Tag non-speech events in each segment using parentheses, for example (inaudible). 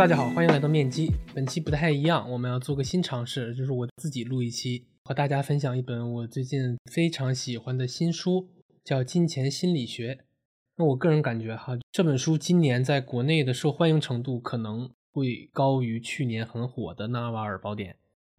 大家好，欢迎来到面基。本期不太一样，我们要做个新尝试，就是我自己录一期，和大家分享一本我最近非常喜欢的新书，叫《金钱心理学》。那我个人感觉哈，这本书今年在国内的受欢迎程度可能会高于去年很火的《纳瓦尔宝典》。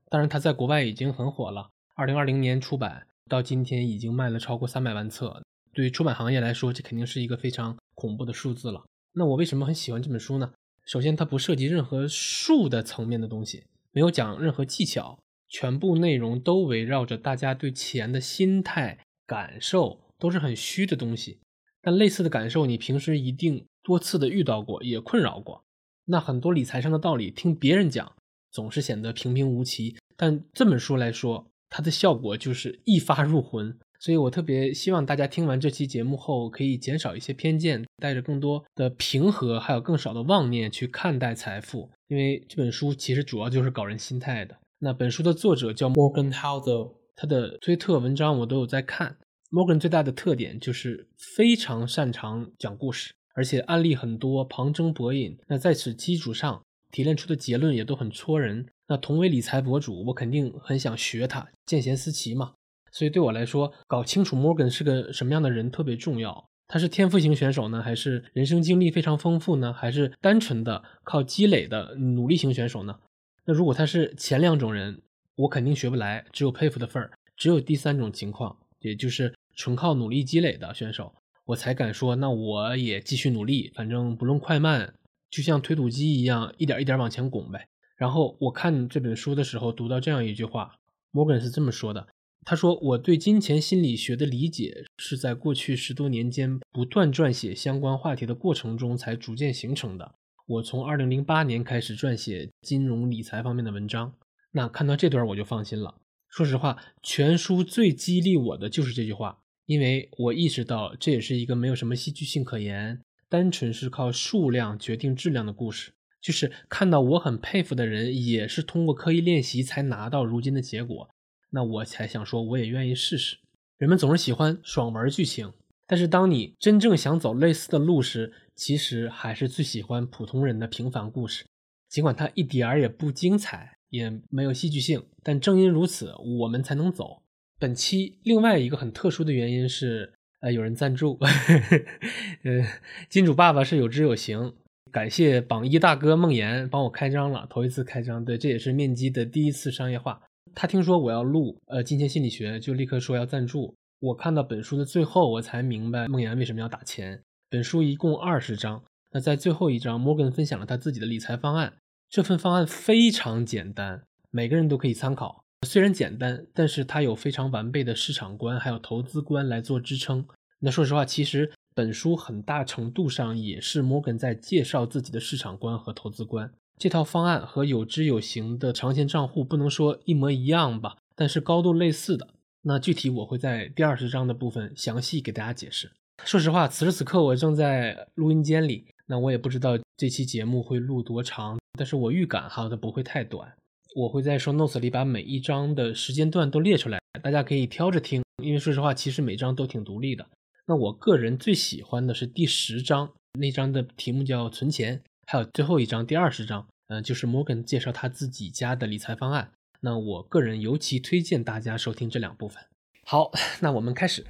当然，它在国外已经很火了，二零二零年出版，到今天已经卖了超过三百万册。对于出版行业来说，这肯定是一个非常恐怖的数字了。那我为什么很喜欢这本书呢？首先，它不涉及任何术的层面的东西，没有讲任何技巧，全部内容都围绕着大家对钱的心态感受，都是很虚的东西。但类似的感受，你平时一定多次的遇到过，也困扰过。那很多理财上的道理，听别人讲总是显得平平无奇，但这本书来说，它的效果就是一发入魂。所以我特别希望大家听完这期节目后，可以减少一些偏见，带着更多的平和，还有更少的妄念去看待财富。因为这本书其实主要就是搞人心态的。那本书的作者叫 Morgan Housel，他的推特文章我都有在看。Morgan 最大的特点就是非常擅长讲故事，而且案例很多，旁征博引。那在此基础上提炼出的结论也都很戳人。那同为理财博主，我肯定很想学他，见贤思齐嘛。所以对我来说，搞清楚 Morgan 是个什么样的人特别重要。他是天赋型选手呢，还是人生经历非常丰富呢，还是单纯的靠积累的努力型选手呢？那如果他是前两种人，我肯定学不来，只有佩服的份儿。只有第三种情况，也就是纯靠努力积累的选手，我才敢说，那我也继续努力，反正不论快慢，就像推土机一样，一点一点往前拱呗。然后我看这本书的时候，读到这样一句话摩根是这么说的。他说：“我对金钱心理学的理解是在过去十多年间不断撰写相关话题的过程中才逐渐形成的。我从2008年开始撰写金融理财方面的文章。那看到这段我就放心了。说实话，全书最激励我的就是这句话，因为我意识到这也是一个没有什么戏剧性可言，单纯是靠数量决定质量的故事。就是看到我很佩服的人，也是通过刻意练习才拿到如今的结果。”那我才想说，我也愿意试试。人们总是喜欢爽文剧情，但是当你真正想走类似的路时，其实还是最喜欢普通人的平凡故事。尽管它一点儿也不精彩，也没有戏剧性，但正因如此，我们才能走。本期另外一个很特殊的原因是，呃，有人赞助。呃，金主爸爸是有知有行，感谢榜一大哥梦岩帮我开张了，头一次开张，对，这也是面基的第一次商业化。他听说我要录呃金钱心理学，就立刻说要赞助。我看到本书的最后，我才明白梦岩为什么要打钱。本书一共二十章，那在最后一章，Morgan 分享了他自己的理财方案。这份方案非常简单，每个人都可以参考。虽然简单，但是它有非常完备的市场观，还有投资观来做支撑。那说实话，其实本书很大程度上也是 Morgan 在介绍自己的市场观和投资观。这套方案和有知有行的长线账户不能说一模一样吧，但是高度类似的。那具体我会在第二十章的部分详细给大家解释。说实话，此时此刻我正在录音间里，那我也不知道这期节目会录多长，但是我预感哈，它不会太短。我会在说 notes 里把每一章的时间段都列出来，大家可以挑着听。因为说实话，其实每章都挺独立的。那我个人最喜欢的是第十章，那章的题目叫存钱。还有最后一章，第二十章，嗯，就是 Morgan 介绍他自己家的理财方案。那我个人尤其推荐大家收听这两部分。好，(laughs) 那我们开始。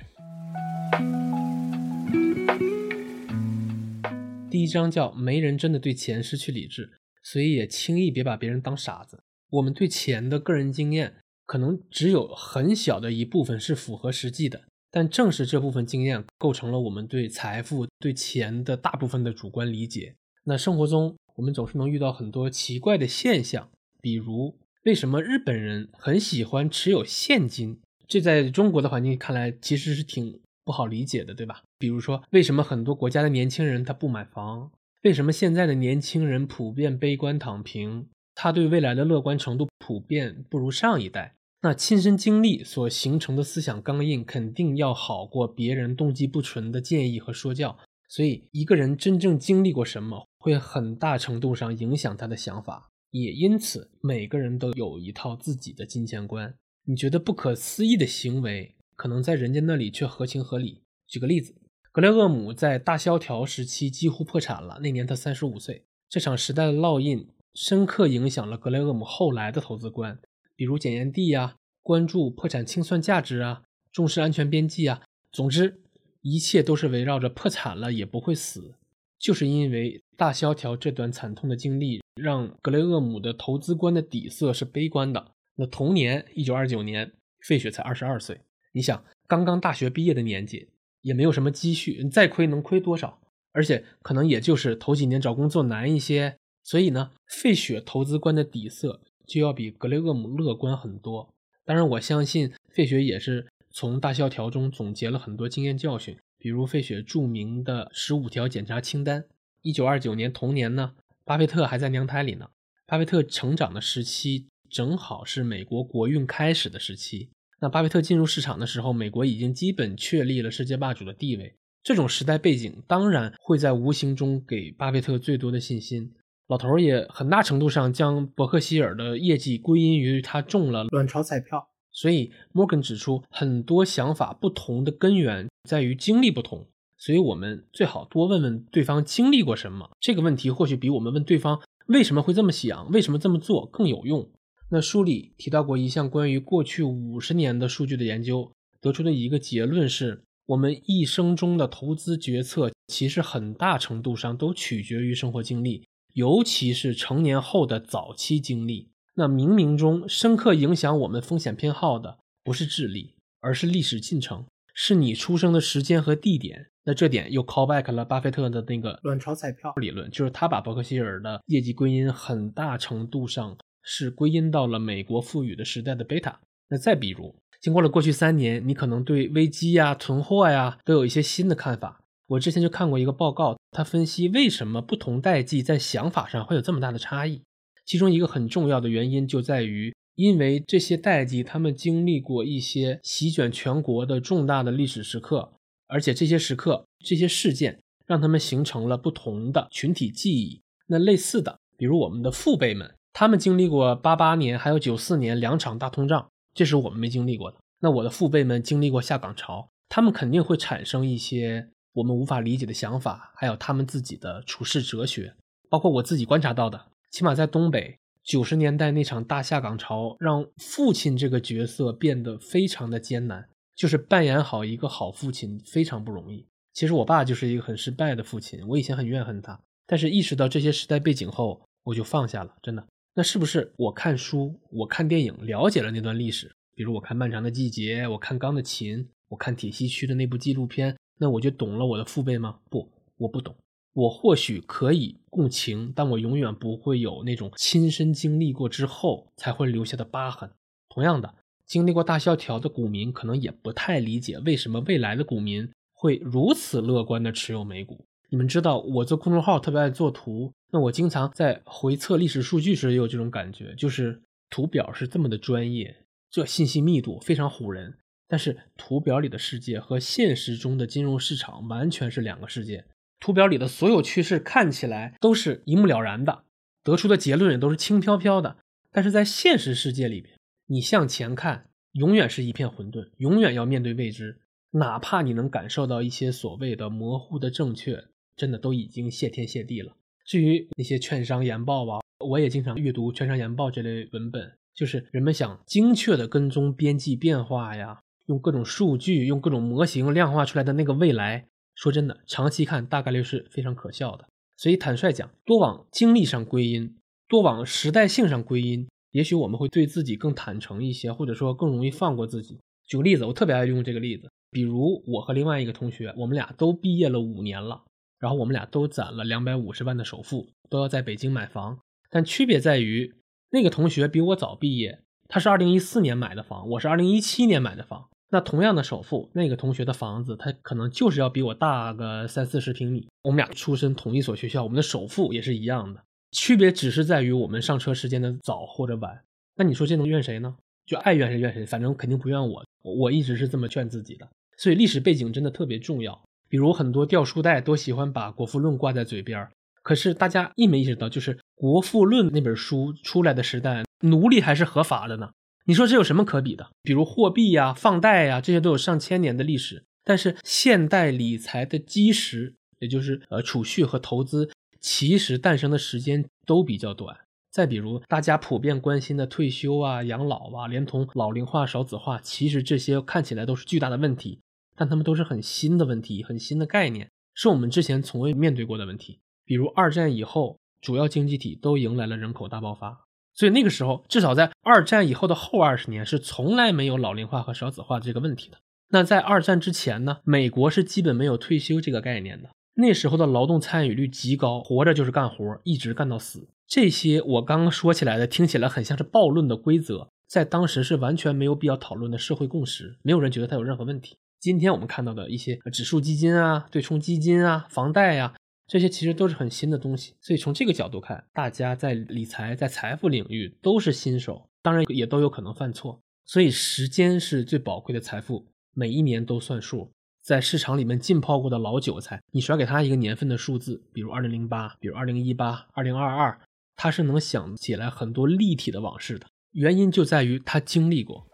第一章叫“没人真的对钱失去理智”，所以也轻易别把别人当傻子。我们对钱的个人经验，可能只有很小的一部分是符合实际的，但正是这部分经验，构成了我们对财富、对钱的大部分的主观理解。那生活中，我们总是能遇到很多奇怪的现象，比如为什么日本人很喜欢持有现金？这在中国的环境看来其实是挺不好理解的，对吧？比如说，为什么很多国家的年轻人他不买房？为什么现在的年轻人普遍悲观躺平？他对未来的乐观程度普遍不如上一代。那亲身经历所形成的思想钢印，肯定要好过别人动机不纯的建议和说教。所以，一个人真正经历过什么？会很大程度上影响他的想法，也因此每个人都有一套自己的金钱观。你觉得不可思议的行为，可能在人家那里却合情合理。举个例子，格雷厄姆在大萧条时期几乎破产了，那年他三十五岁。这场时代的烙印深刻影响了格雷厄姆后来的投资观，比如检验地啊，关注破产清算价值啊，重视安全边际啊。总之，一切都是围绕着破产了也不会死。就是因为大萧条这段惨痛的经历，让格雷厄姆的投资观的底色是悲观的。那同年，一九二九年，费雪才二十二岁。你想，刚刚大学毕业的年纪，也没有什么积蓄，再亏能亏多少？而且可能也就是头几年找工作难一些。所以呢，费雪投资观的底色就要比格雷厄姆乐观很多。当然，我相信费雪也是从大萧条中总结了很多经验教训。比如费雪著名的十五条检查清单。一九二九年同年呢，巴菲特还在娘胎里呢。巴菲特成长的时期正好是美国国运开始的时期。那巴菲特进入市场的时候，美国已经基本确立了世界霸主的地位。这种时代背景当然会在无形中给巴菲特最多的信心。老头也很大程度上将伯克希尔的业绩归因于他中了卵巢彩票。所以，Morgan 指出，很多想法不同的根源在于经历不同。所以我们最好多问问对方经历过什么。这个问题或许比我们问对方为什么会这么想、为什么这么做更有用。那书里提到过一项关于过去五十年的数据的研究，得出的一个结论是：我们一生中的投资决策其实很大程度上都取决于生活经历，尤其是成年后的早期经历。那冥冥中深刻影响我们风险偏好的不是智力，而是历史进程，是你出生的时间和地点。那这点又 call back 了巴菲特的那个卵巢彩票理论，就是他把伯克希尔的业绩归因很大程度上是归因到了美国富裕的时代的贝塔。那再比如，经过了过去三年，你可能对危机呀、存货呀都有一些新的看法。我之前就看过一个报告，他分析为什么不同代际在想法上会有这么大的差异。其中一个很重要的原因就在于，因为这些代际他们经历过一些席卷全国的重大的历史时刻，而且这些时刻、这些事件让他们形成了不同的群体记忆。那类似的，比如我们的父辈们，他们经历过八八年还有九四年两场大通胀，这是我们没经历过的。那我的父辈们经历过下岗潮，他们肯定会产生一些我们无法理解的想法，还有他们自己的处世哲学，包括我自己观察到的。起码在东北九十年代那场大下岗潮，让父亲这个角色变得非常的艰难，就是扮演好一个好父亲非常不容易。其实我爸就是一个很失败的父亲，我以前很怨恨他，但是意识到这些时代背景后，我就放下了。真的，那是不是我看书、我看电影了解了那段历史？比如我看《漫长的季节》，我看《钢的琴》，我看铁西区的那部纪录片，那我就懂了我的父辈吗？不，我不懂。我或许可以共情，但我永远不会有那种亲身经历过之后才会留下的疤痕。同样的，经历过大萧条的股民可能也不太理解为什么未来的股民会如此乐观的持有美股。你们知道，我做公众号特别爱做图，那我经常在回测历史数据时也有这种感觉，就是图表是这么的专业，这信息密度非常唬人，但是图表里的世界和现实中的金融市场完全是两个世界。图表里的所有趋势看起来都是一目了然的，得出的结论也都是轻飘飘的。但是在现实世界里面，你向前看，永远是一片混沌，永远要面对未知。哪怕你能感受到一些所谓的模糊的正确，真的都已经谢天谢地了。至于那些券商研报啊，我也经常阅读券商研报这类文本，就是人们想精确的跟踪边际变化呀，用各种数据、用各种模型量化出来的那个未来。说真的，长期看大概率是非常可笑的。所以坦率讲，多往经历上归因，多往时代性上归因，也许我们会对自己更坦诚一些，或者说更容易放过自己。举个例子，我特别爱用这个例子，比如我和另外一个同学，我们俩都毕业了五年了，然后我们俩都攒了两百五十万的首付，都要在北京买房。但区别在于，那个同学比我早毕业，他是二零一四年买的房，我是二零一七年买的房。那同样的首付，那个同学的房子，他可能就是要比我大个三四十平米。我们俩出身同一所学校，我们的首付也是一样的，区别只是在于我们上车时间的早或者晚。那你说这能怨谁呢？就爱怨谁怨谁，反正肯定不怨我。我一直是这么劝自己的。所以历史背景真的特别重要。比如很多掉书袋都喜欢把《国富论》挂在嘴边儿，可是大家意没意识到，就是《国富论》那本书出来的时代，奴隶还是合法的呢？你说这有什么可比的？比如货币呀、放贷呀，这些都有上千年的历史。但是现代理财的基石，也就是呃储蓄和投资，其实诞生的时间都比较短。再比如大家普遍关心的退休啊、养老啊，连同老龄化、少子化，其实这些看起来都是巨大的问题，但他们都是很新的问题，很新的概念，是我们之前从未面对过的问题。比如二战以后，主要经济体都迎来了人口大爆发，所以那个时候，至少在二战以后的后二十年，是从来没有老龄化和少子化这个问题的。那在二战之前呢，美国是基本没有退休这个概念的。那时候的劳动参与率极高，活着就是干活，一直干到死。这些我刚刚说起来的，听起来很像是暴论的规则，在当时是完全没有必要讨论的社会共识，没有人觉得它有任何问题。今天我们看到的一些指数基金啊、对冲基金啊、房贷呀，这些其实都是很新的东西。所以从这个角度看，大家在理财、在财富领域都是新手，当然也都有可能犯错。所以时间是最宝贵的财富。每一年都算数，在市场里面浸泡过的老韭菜，你甩给他一个年份的数字，比如二零零八，比如二零一八、二零二二，他是能想起来很多立体的往事的。原因就在于他经历过。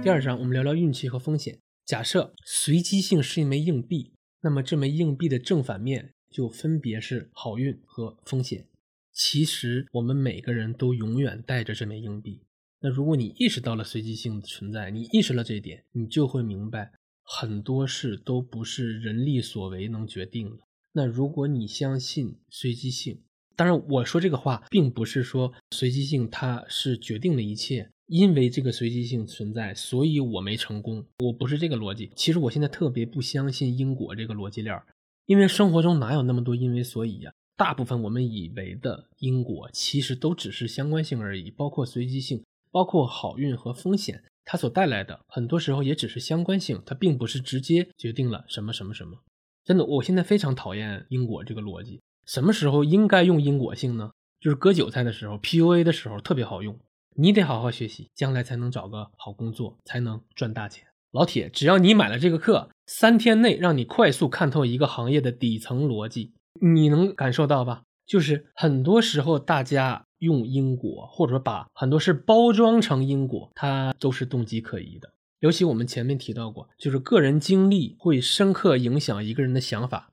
第二章，我们聊聊运气和风险。假设随机性是一枚硬币，那么这枚硬币的正反面就分别是好运和风险。其实我们每个人都永远带着这枚硬币。那如果你意识到了随机性的存在，你意识了这一点，你就会明白很多事都不是人力所为能决定的。那如果你相信随机性，当然我说这个话并不是说随机性它是决定了一切，因为这个随机性存在，所以我没成功，我不是这个逻辑。其实我现在特别不相信因果这个逻辑链，因为生活中哪有那么多因为所以呀？大部分我们以为的因果其实都只是相关性而已，包括随机性。包括好运和风险，它所带来的很多时候也只是相关性，它并不是直接决定了什么什么什么。真的，我现在非常讨厌因果这个逻辑。什么时候应该用因果性呢？就是割韭菜的时候，PUA 的时候特别好用。你得好好学习，将来才能找个好工作，才能赚大钱。老铁，只要你买了这个课，三天内让你快速看透一个行业的底层逻辑，你能感受到吧？就是很多时候大家。用因果，或者说把很多事包装成因果，它都是动机可疑的。尤其我们前面提到过，就是个人经历会深刻影响一个人的想法，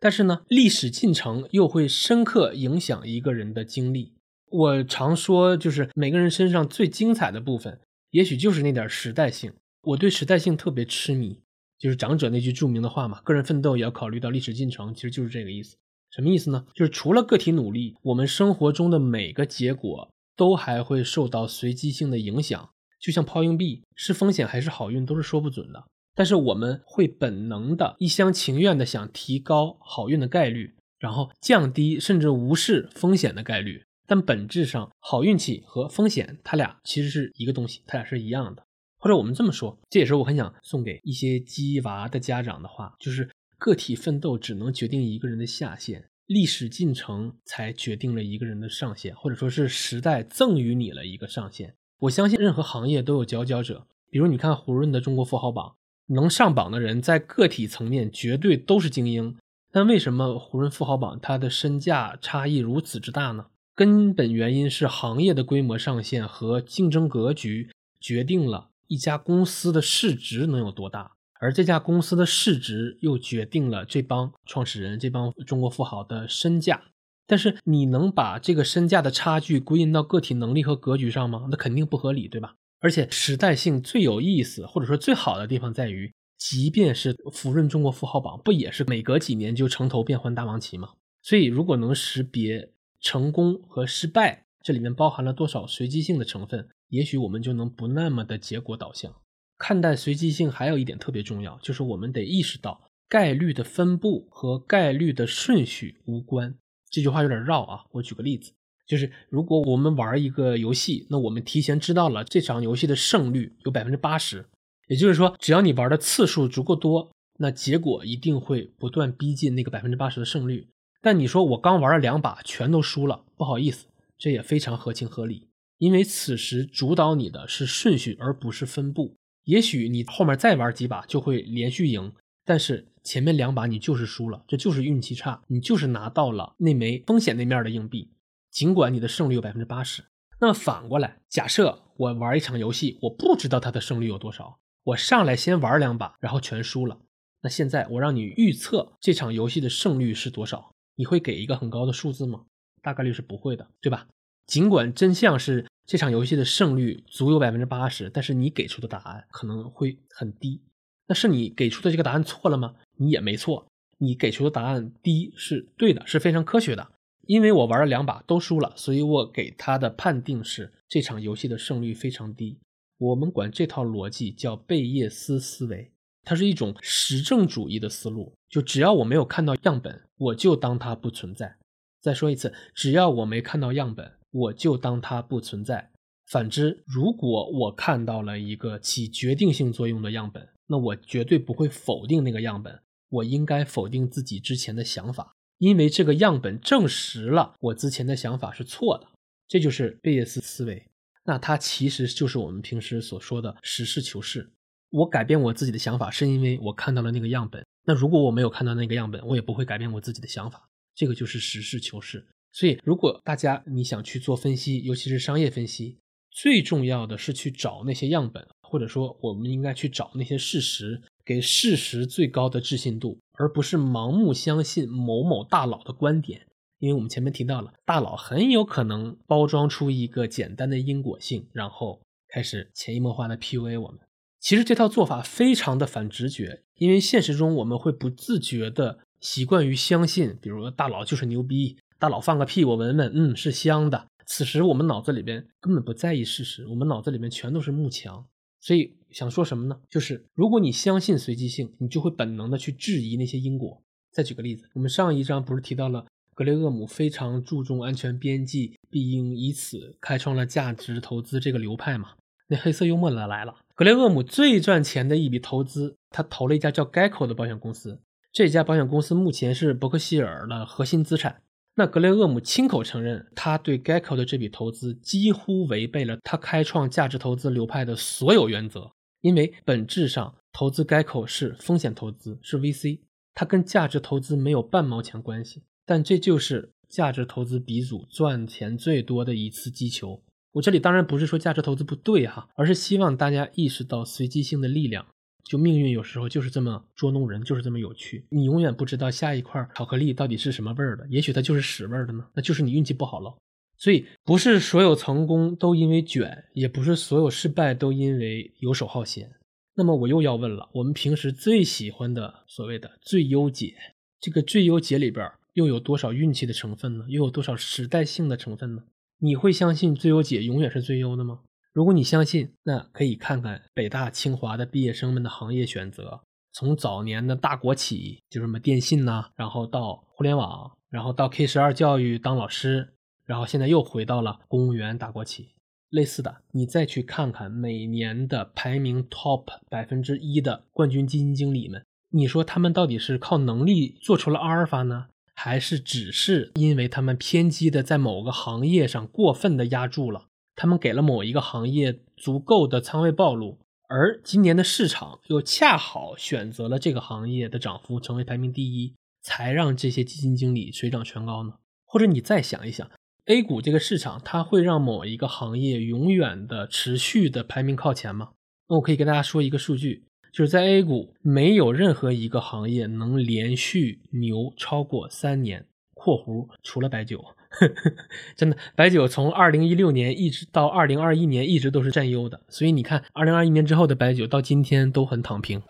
但是呢，历史进程又会深刻影响一个人的经历。我常说，就是每个人身上最精彩的部分，也许就是那点时代性。我对时代性特别痴迷，就是长者那句著名的话嘛：“个人奋斗也要考虑到历史进程。”其实就是这个意思。什么意思呢？就是除了个体努力，我们生活中的每个结果都还会受到随机性的影响。就像抛硬币，是风险还是好运都是说不准的。但是我们会本能的一厢情愿的想提高好运的概率，然后降低甚至无视风险的概率。但本质上，好运气和风险，它俩其实是一个东西，它俩是一样的。或者我们这么说，这也是我很想送给一些鸡娃的家长的话，就是。个体奋斗只能决定一个人的下限，历史进程才决定了一个人的上限，或者说是时代赠予你了一个上限。我相信任何行业都有佼佼者，比如你看胡润的中国富豪榜，能上榜的人在个体层面绝对都是精英。但为什么胡润富豪榜它的身价差异如此之大呢？根本原因是行业的规模上限和竞争格局决定了一家公司的市值能有多大。而这家公司的市值又决定了这帮创始人、这帮中国富豪的身价。但是，你能把这个身价的差距归因到个体能力和格局上吗？那肯定不合理，对吧？而且，时代性最有意思或者说最好的地方在于，即便是福润中国富豪榜，不也是每隔几年就城头变换大王旗吗？所以，如果能识别成功和失败，这里面包含了多少随机性的成分，也许我们就能不那么的结果导向。看待随机性还有一点特别重要，就是我们得意识到概率的分布和概率的顺序无关。这句话有点绕啊，我举个例子，就是如果我们玩一个游戏，那我们提前知道了这场游戏的胜率有百分之八十，也就是说，只要你玩的次数足够多，那结果一定会不断逼近那个百分之八十的胜率。但你说我刚玩了两把全都输了，不好意思，这也非常合情合理，因为此时主导你的是顺序而不是分布。也许你后面再玩几把就会连续赢，但是前面两把你就是输了，这就是运气差，你就是拿到了那枚风险那面的硬币，尽管你的胜率有百分之八十。那么反过来，假设我玩一场游戏，我不知道它的胜率有多少，我上来先玩两把，然后全输了，那现在我让你预测这场游戏的胜率是多少，你会给一个很高的数字吗？大概率是不会的，对吧？尽管真相是这场游戏的胜率足有百分之八十，但是你给出的答案可能会很低。那是你给出的这个答案错了吗？你也没错，你给出的答案低是对的，是非常科学的。因为我玩了两把都输了，所以我给他的判定是这场游戏的胜率非常低。我们管这套逻辑叫贝叶斯思维，它是一种实证主义的思路。就只要我没有看到样本，我就当它不存在。再说一次，只要我没看到样本，我就当它不存在。反之，如果我看到了一个起决定性作用的样本，那我绝对不会否定那个样本，我应该否定自己之前的想法。因为这个样本证实了我之前的想法是错的，这就是贝叶斯思维。那它其实就是我们平时所说的实事求是。我改变我自己的想法，是因为我看到了那个样本。那如果我没有看到那个样本，我也不会改变我自己的想法。这个就是实事求是。所以，如果大家你想去做分析，尤其是商业分析，最重要的是去找那些样本，或者说我们应该去找那些事实。给事实最高的置信度，而不是盲目相信某某大佬的观点。因为我们前面提到了，大佬很有可能包装出一个简单的因果性，然后开始潜移默化的 PUA 我们。其实这套做法非常的反直觉，因为现实中我们会不自觉的习惯于相信，比如大佬就是牛逼，大佬放个屁我闻闻，嗯，是香的。此时我们脑子里边根本不在意事实，我们脑子里面全都是幕墙。所以想说什么呢？就是如果你相信随机性，你就会本能的去质疑那些因果。再举个例子，我们上一章不是提到了格雷厄姆非常注重安全边际，并以此开创了价值投资这个流派嘛？那黑色幽默的来了，格雷厄姆最赚钱的一笔投资，他投了一家叫 Geico 的保险公司。这家保险公司目前是伯克希尔的核心资产。那格雷厄姆亲口承认，他对 Geico 的这笔投资几乎违背了他开创价值投资流派的所有原则，因为本质上投资 Geico 是风险投资，是 VC，它跟价值投资没有半毛钱关系。但这就是价值投资鼻祖赚钱最多的一次击球。我这里当然不是说价值投资不对哈，而是希望大家意识到随机性的力量。就命运有时候就是这么捉弄人，就是这么有趣。你永远不知道下一块巧克力到底是什么味儿的，也许它就是屎味儿的呢，那就是你运气不好了。所以不是所有成功都因为卷，也不是所有失败都因为游手好闲。那么我又要问了，我们平时最喜欢的所谓的最优解，这个最优解里边又有多少运气的成分呢？又有多少时代性的成分呢？你会相信最优解永远是最优的吗？如果你相信，那可以看看北大清华的毕业生们的行业选择，从早年的大国企，就什么电信呐，然后到互联网，然后到 K 十二教育当老师，然后现在又回到了公务员大国企。类似的，你再去看看每年的排名 top 百分之一的冠军基金经理们，你说他们到底是靠能力做出了阿尔法呢，还是只是因为他们偏激的在某个行业上过分的压住了？他们给了某一个行业足够的仓位暴露，而今年的市场又恰好选择了这个行业的涨幅成为排名第一，才让这些基金经理水涨船高呢？或者你再想一想，A 股这个市场，它会让某一个行业永远的持续的排名靠前吗？那我可以跟大家说一个数据，就是在 A 股没有任何一个行业能连续牛超过三年（括弧除了白酒）。呵呵真的，白酒从二零一六年一直到二零二一年一直都是占优的，所以你看，二零二一年之后的白酒到今天都很躺平。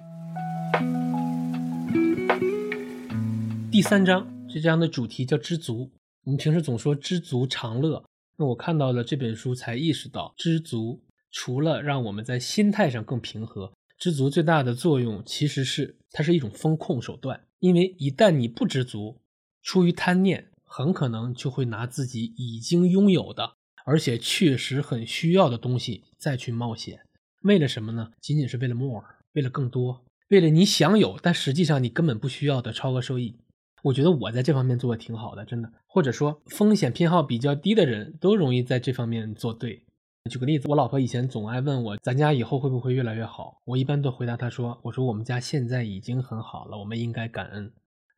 第三章这章的主题叫知足。我们平时总说知足常乐，那我看到了这本书才意识到，知足除了让我们在心态上更平和，知足最大的作用其实是它是一种风控手段，因为一旦你不知足，出于贪念。很可能就会拿自己已经拥有的，而且确实很需要的东西再去冒险，为了什么呢？仅仅是为了 more，为了更多，为了你享有，但实际上你根本不需要的超额收益。我觉得我在这方面做的挺好的，真的。或者说风险偏好比较低的人都容易在这方面做对。举个例子，我老婆以前总爱问我，咱家以后会不会越来越好？我一般都回答她说，我说我们家现在已经很好了，我们应该感恩。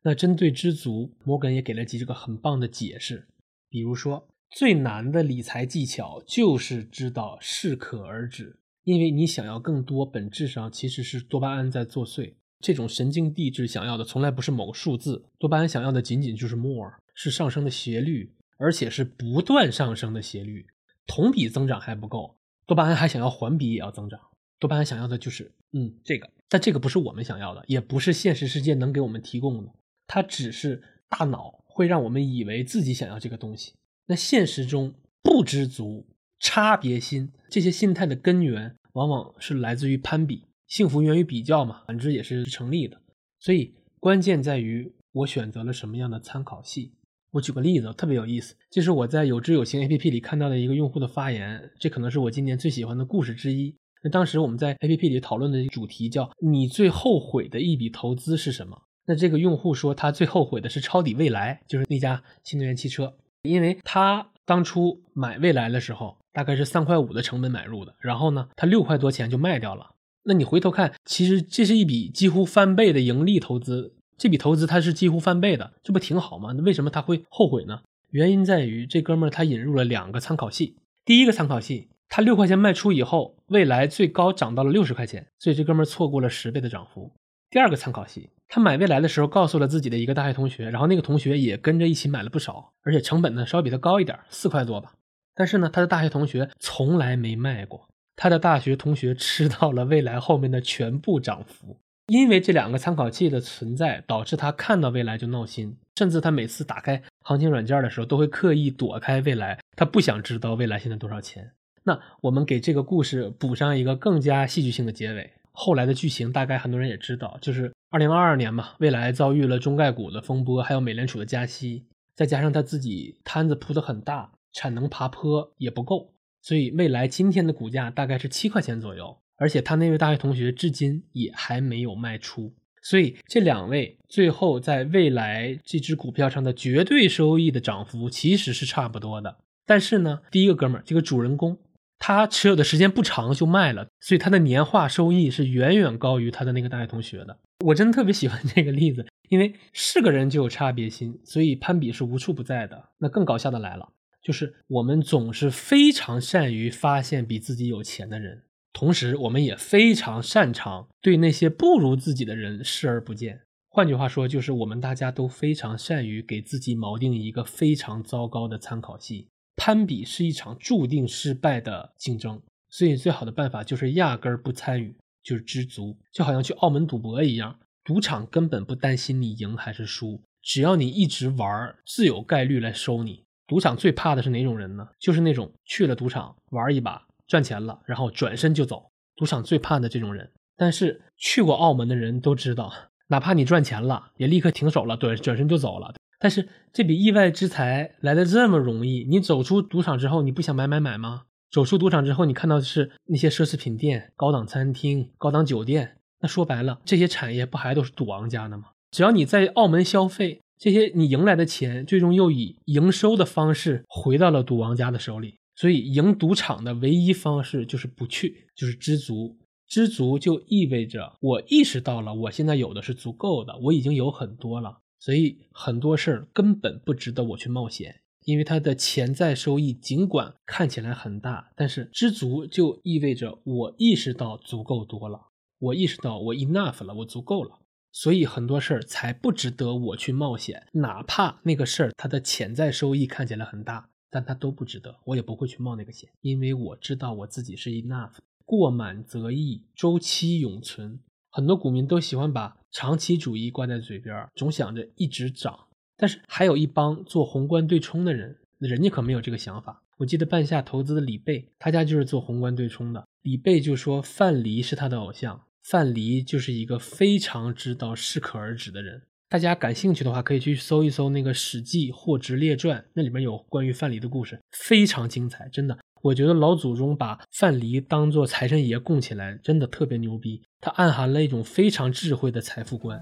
那针对知足，摩根也给了几个很棒的解释。比如说，最难的理财技巧就是知道适可而止，因为你想要更多，本质上其实是多巴胺在作祟。这种神经递质想要的从来不是某个数字，多巴胺想要的仅仅就是 more，是上升的斜率，而且是不断上升的斜率。同比增长还不够，多巴胺还想要环比也要增长。多巴胺想要的就是嗯这个，但这个不是我们想要的，也不是现实世界能给我们提供的，它只是大脑会让我们以为自己想要这个东西。那现实中不知足、差别心这些心态的根源，往往是来自于攀比。幸福源于比较嘛，反之也是成立的。所以关键在于我选择了什么样的参考系。我举个例子，特别有意思，就是我在有知有行 APP 里看到的一个用户的发言，这可能是我今年最喜欢的故事之一。那当时我们在 APP 里讨论的主题叫“你最后悔的一笔投资是什么”。那这个用户说他最后悔的是抄底未来，就是那家新能源汽车，因为他当初买未来的时候大概是三块五的成本买入的，然后呢他六块多钱就卖掉了。那你回头看，其实这是一笔几乎翻倍的盈利投资。这笔投资它是几乎翻倍的，这不挺好吗？那为什么他会后悔呢？原因在于这哥们儿他引入了两个参考系。第一个参考系，他六块钱卖出以后，未来最高涨到了六十块钱，所以这哥们儿错过了十倍的涨幅。第二个参考系，他买未来的时候告诉了自己的一个大学同学，然后那个同学也跟着一起买了不少，而且成本呢稍微比他高一点，四块多吧。但是呢，他的大学同学从来没卖过，他的大学同学吃到了未来后面的全部涨幅。因为这两个参考器的存在，导致他看到未来就闹心，甚至他每次打开行情软件的时候，都会刻意躲开未来，他不想知道未来现在多少钱。那我们给这个故事补上一个更加戏剧性的结尾。后来的剧情大概很多人也知道，就是二零二二年嘛，未来遭遇了中概股的风波，还有美联储的加息，再加上他自己摊子铺的很大，产能爬坡也不够，所以未来今天的股价大概是七块钱左右。而且他那位大学同学至今也还没有卖出，所以这两位最后在未来这只股票上的绝对收益的涨幅其实是差不多的。但是呢，第一个哥们儿这个主人公，他持有的时间不长就卖了，所以他的年化收益是远远高于他的那个大学同学的。我真特别喜欢这个例子，因为是个人就有差别心，所以攀比是无处不在的。那更搞笑的来了，就是我们总是非常善于发现比自己有钱的人。同时，我们也非常擅长对那些不如自己的人视而不见。换句话说，就是我们大家都非常善于给自己锚定一个非常糟糕的参考系。攀比是一场注定失败的竞争，所以最好的办法就是压根儿不参与，就是知足。就好像去澳门赌博一样，赌场根本不担心你赢还是输，只要你一直玩，自有概率来收你。赌场最怕的是哪种人呢？就是那种去了赌场玩一把。赚钱了，然后转身就走，赌场最怕的这种人。但是去过澳门的人都知道，哪怕你赚钱了，也立刻停手了，转转身就走了。但是这笔意外之财来的这么容易，你走出赌场之后，你不想买买买吗？走出赌场之后，你看到的是那些奢侈品店、高档餐厅、高档酒店。那说白了，这些产业不还都是赌王家的吗？只要你在澳门消费，这些你赢来的钱，最终又以营收的方式回到了赌王家的手里。所以赢赌场的唯一方式就是不去，就是知足。知足就意味着我意识到了，我现在有的是足够的，我已经有很多了。所以很多事儿根本不值得我去冒险，因为它的潜在收益尽管看起来很大，但是知足就意味着我意识到足够多了，我意识到我 enough 了，我足够了。所以很多事儿才不值得我去冒险，哪怕那个事儿它的潜在收益看起来很大。但它都不值得，我也不会去冒那个险，因为我知道我自己是 enough。过满则溢，周期永存。很多股民都喜欢把长期主义挂在嘴边，总想着一直涨。但是还有一帮做宏观对冲的人，人家可没有这个想法。我记得半夏投资的李贝，他家就是做宏观对冲的。李贝就说范蠡是他的偶像，范蠡就是一个非常知道适可而止的人。大家感兴趣的话，可以去搜一搜那个《史记·货殖列传》，那里面有关于范蠡的故事，非常精彩。真的，我觉得老祖宗把范蠡当做财神爷供起来，真的特别牛逼。它暗含了一种非常智慧的财富观。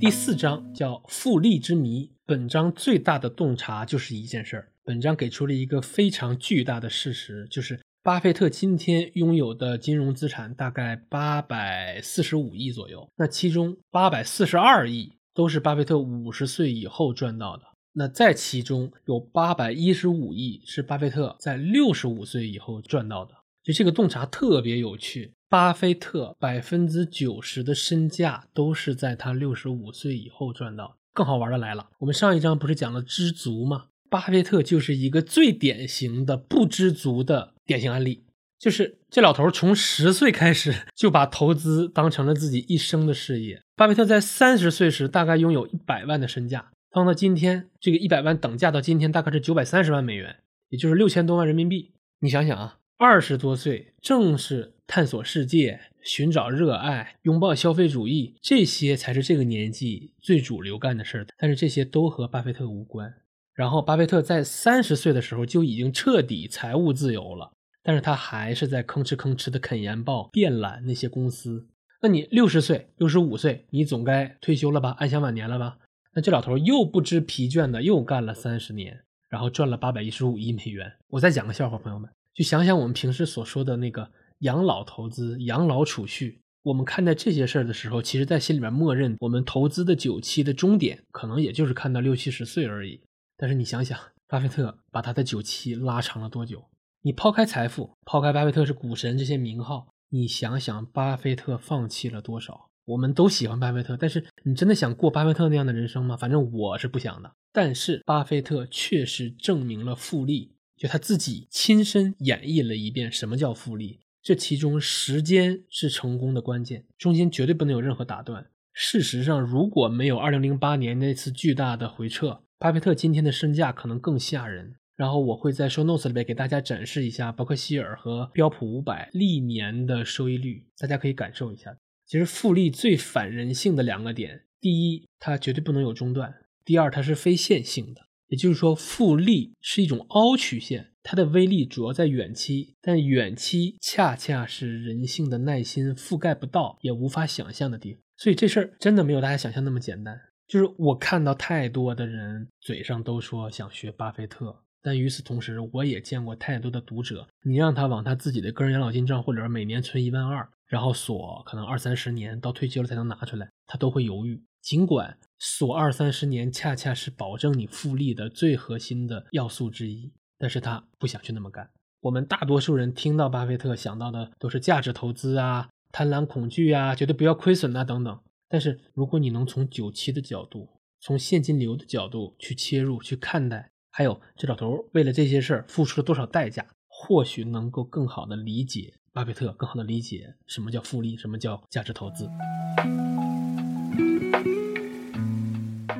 第四章叫“复利之谜”。本章最大的洞察就是一件事儿。本章给出了一个非常巨大的事实，就是。巴菲特今天拥有的金融资产大概八百四十五亿左右，那其中八百四十二亿都是巴菲特五十岁以后赚到的，那在其中有八百一十五亿是巴菲特在六十五岁以后赚到的。就这个洞察特别有趣。巴菲特百分之九十的身价都是在他六十五岁以后赚到。更好玩的来了，我们上一章不是讲了知足吗？巴菲特就是一个最典型的不知足的典型案例。就是这老头从十岁开始就把投资当成了自己一生的事业。巴菲特在三十岁时大概拥有一百万的身价，放到今天，这个一百万等价到今天大概是九百三十万美元，也就是六千多万人民币。你想想啊，二十多岁正是探索世界。寻找热爱，拥抱消费主义，这些才是这个年纪最主流干的事儿。但是这些都和巴菲特无关。然后，巴菲特在三十岁的时候就已经彻底财务自由了，但是他还是在吭哧吭哧的啃研报、电缆那些公司。那你六十岁、六十五岁，你总该退休了吧，安享晚年了吧？那这老头又不知疲倦的又干了三十年，然后赚了八百一十五亿美元。我再讲个笑话，朋友们，就想想我们平时所说的那个。养老投资、养老储蓄，我们看待这些事儿的时候，其实，在心里面默认，我们投资的九期的终点，可能也就是看到六七十岁而已。但是你想想，巴菲特把他的九期拉长了多久？你抛开财富，抛开巴菲特是股神这些名号，你想想，巴菲特放弃了多少？我们都喜欢巴菲特，但是你真的想过巴菲特那样的人生吗？反正我是不想的。但是巴菲特确实证明了复利，就他自己亲身演绎了一遍什么叫复利。这其中时间是成功的关键，中间绝对不能有任何打断。事实上，如果没有2008年那次巨大的回撤，巴菲特今天的身价可能更吓人。然后我会在 show notes 里边给大家展示一下伯克希尔和标普五百历年的收益率，大家可以感受一下。其实复利最反人性的两个点，第一，它绝对不能有中断；第二，它是非线性的。也就是说，复利是一种凹曲线。它的威力主要在远期，但远期恰恰是人性的耐心覆盖不到也无法想象的地方。所以这事儿真的没有大家想象那么简单。就是我看到太多的人嘴上都说想学巴菲特，但与此同时，我也见过太多的读者，你让他往他自己的个人养老金账户里边每年存一万二，然后锁可能二三十年到退休了才能拿出来，他都会犹豫。尽管锁二三十年恰恰是保证你复利的最核心的要素之一。但是他不想去那么干。我们大多数人听到巴菲特想到的都是价值投资啊、贪婪恐惧啊、绝对不要亏损啊等等。但是如果你能从九七的角度、从现金流的角度去切入去看待，还有这老头为了这些事儿付出了多少代价，或许能够更好的理解巴菲特，更好的理解什么叫复利，什么叫价值投资。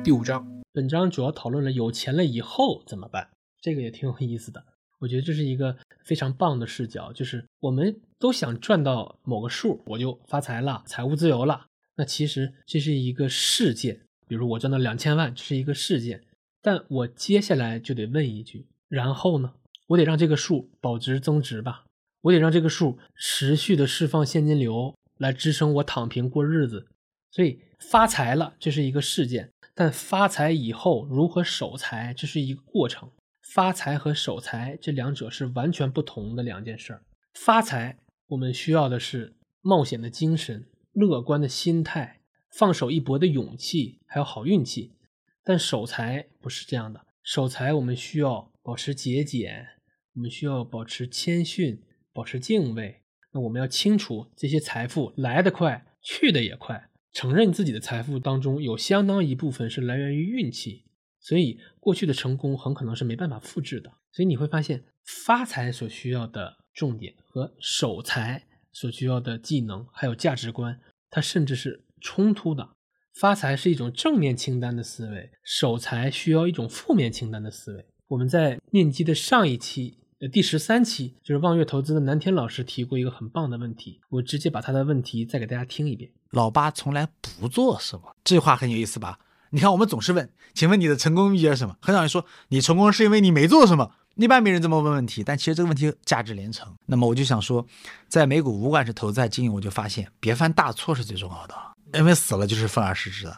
第五章，本章主要讨论了有钱了以后怎么办。这个也挺有意思的，我觉得这是一个非常棒的视角，就是我们都想赚到某个数，我就发财了，财务自由了。那其实这是一个事件，比如我赚到两千万，这是一个事件。但我接下来就得问一句，然后呢？我得让这个数保值增值吧，我得让这个数持续的释放现金流来支撑我躺平过日子。所以发财了，这是一个事件，但发财以后如何守财，这是一个过程。发财和守财这两者是完全不同的两件事儿。发财，我们需要的是冒险的精神、乐观的心态、放手一搏的勇气，还有好运气。但守财不是这样的。守财，我们需要保持节俭，我们需要保持谦逊，保持敬畏。那我们要清楚，这些财富来得快，去的也快。承认自己的财富当中有相当一部分是来源于运气。所以，过去的成功很可能是没办法复制的。所以你会发现，发财所需要的重点和守财所需要的技能还有价值观，它甚至是冲突的。发财是一种正面清单的思维，守财需要一种负面清单的思维。我们在面基的上一期，呃，第十三期，就是望月投资的南天老师提过一个很棒的问题，我直接把他的问题再给大家听一遍。老八从来不做什么，这话很有意思吧？你看，我们总是问，请问你的成功秘诀是什么？很少人说你成功是因为你没做什么，一般没人这么问问题。但其实这个问题价值连城。那么我就想说，在美股不管是投资还是经营，我就发现别犯大错是最重要的，因为死了就是愤而失之的。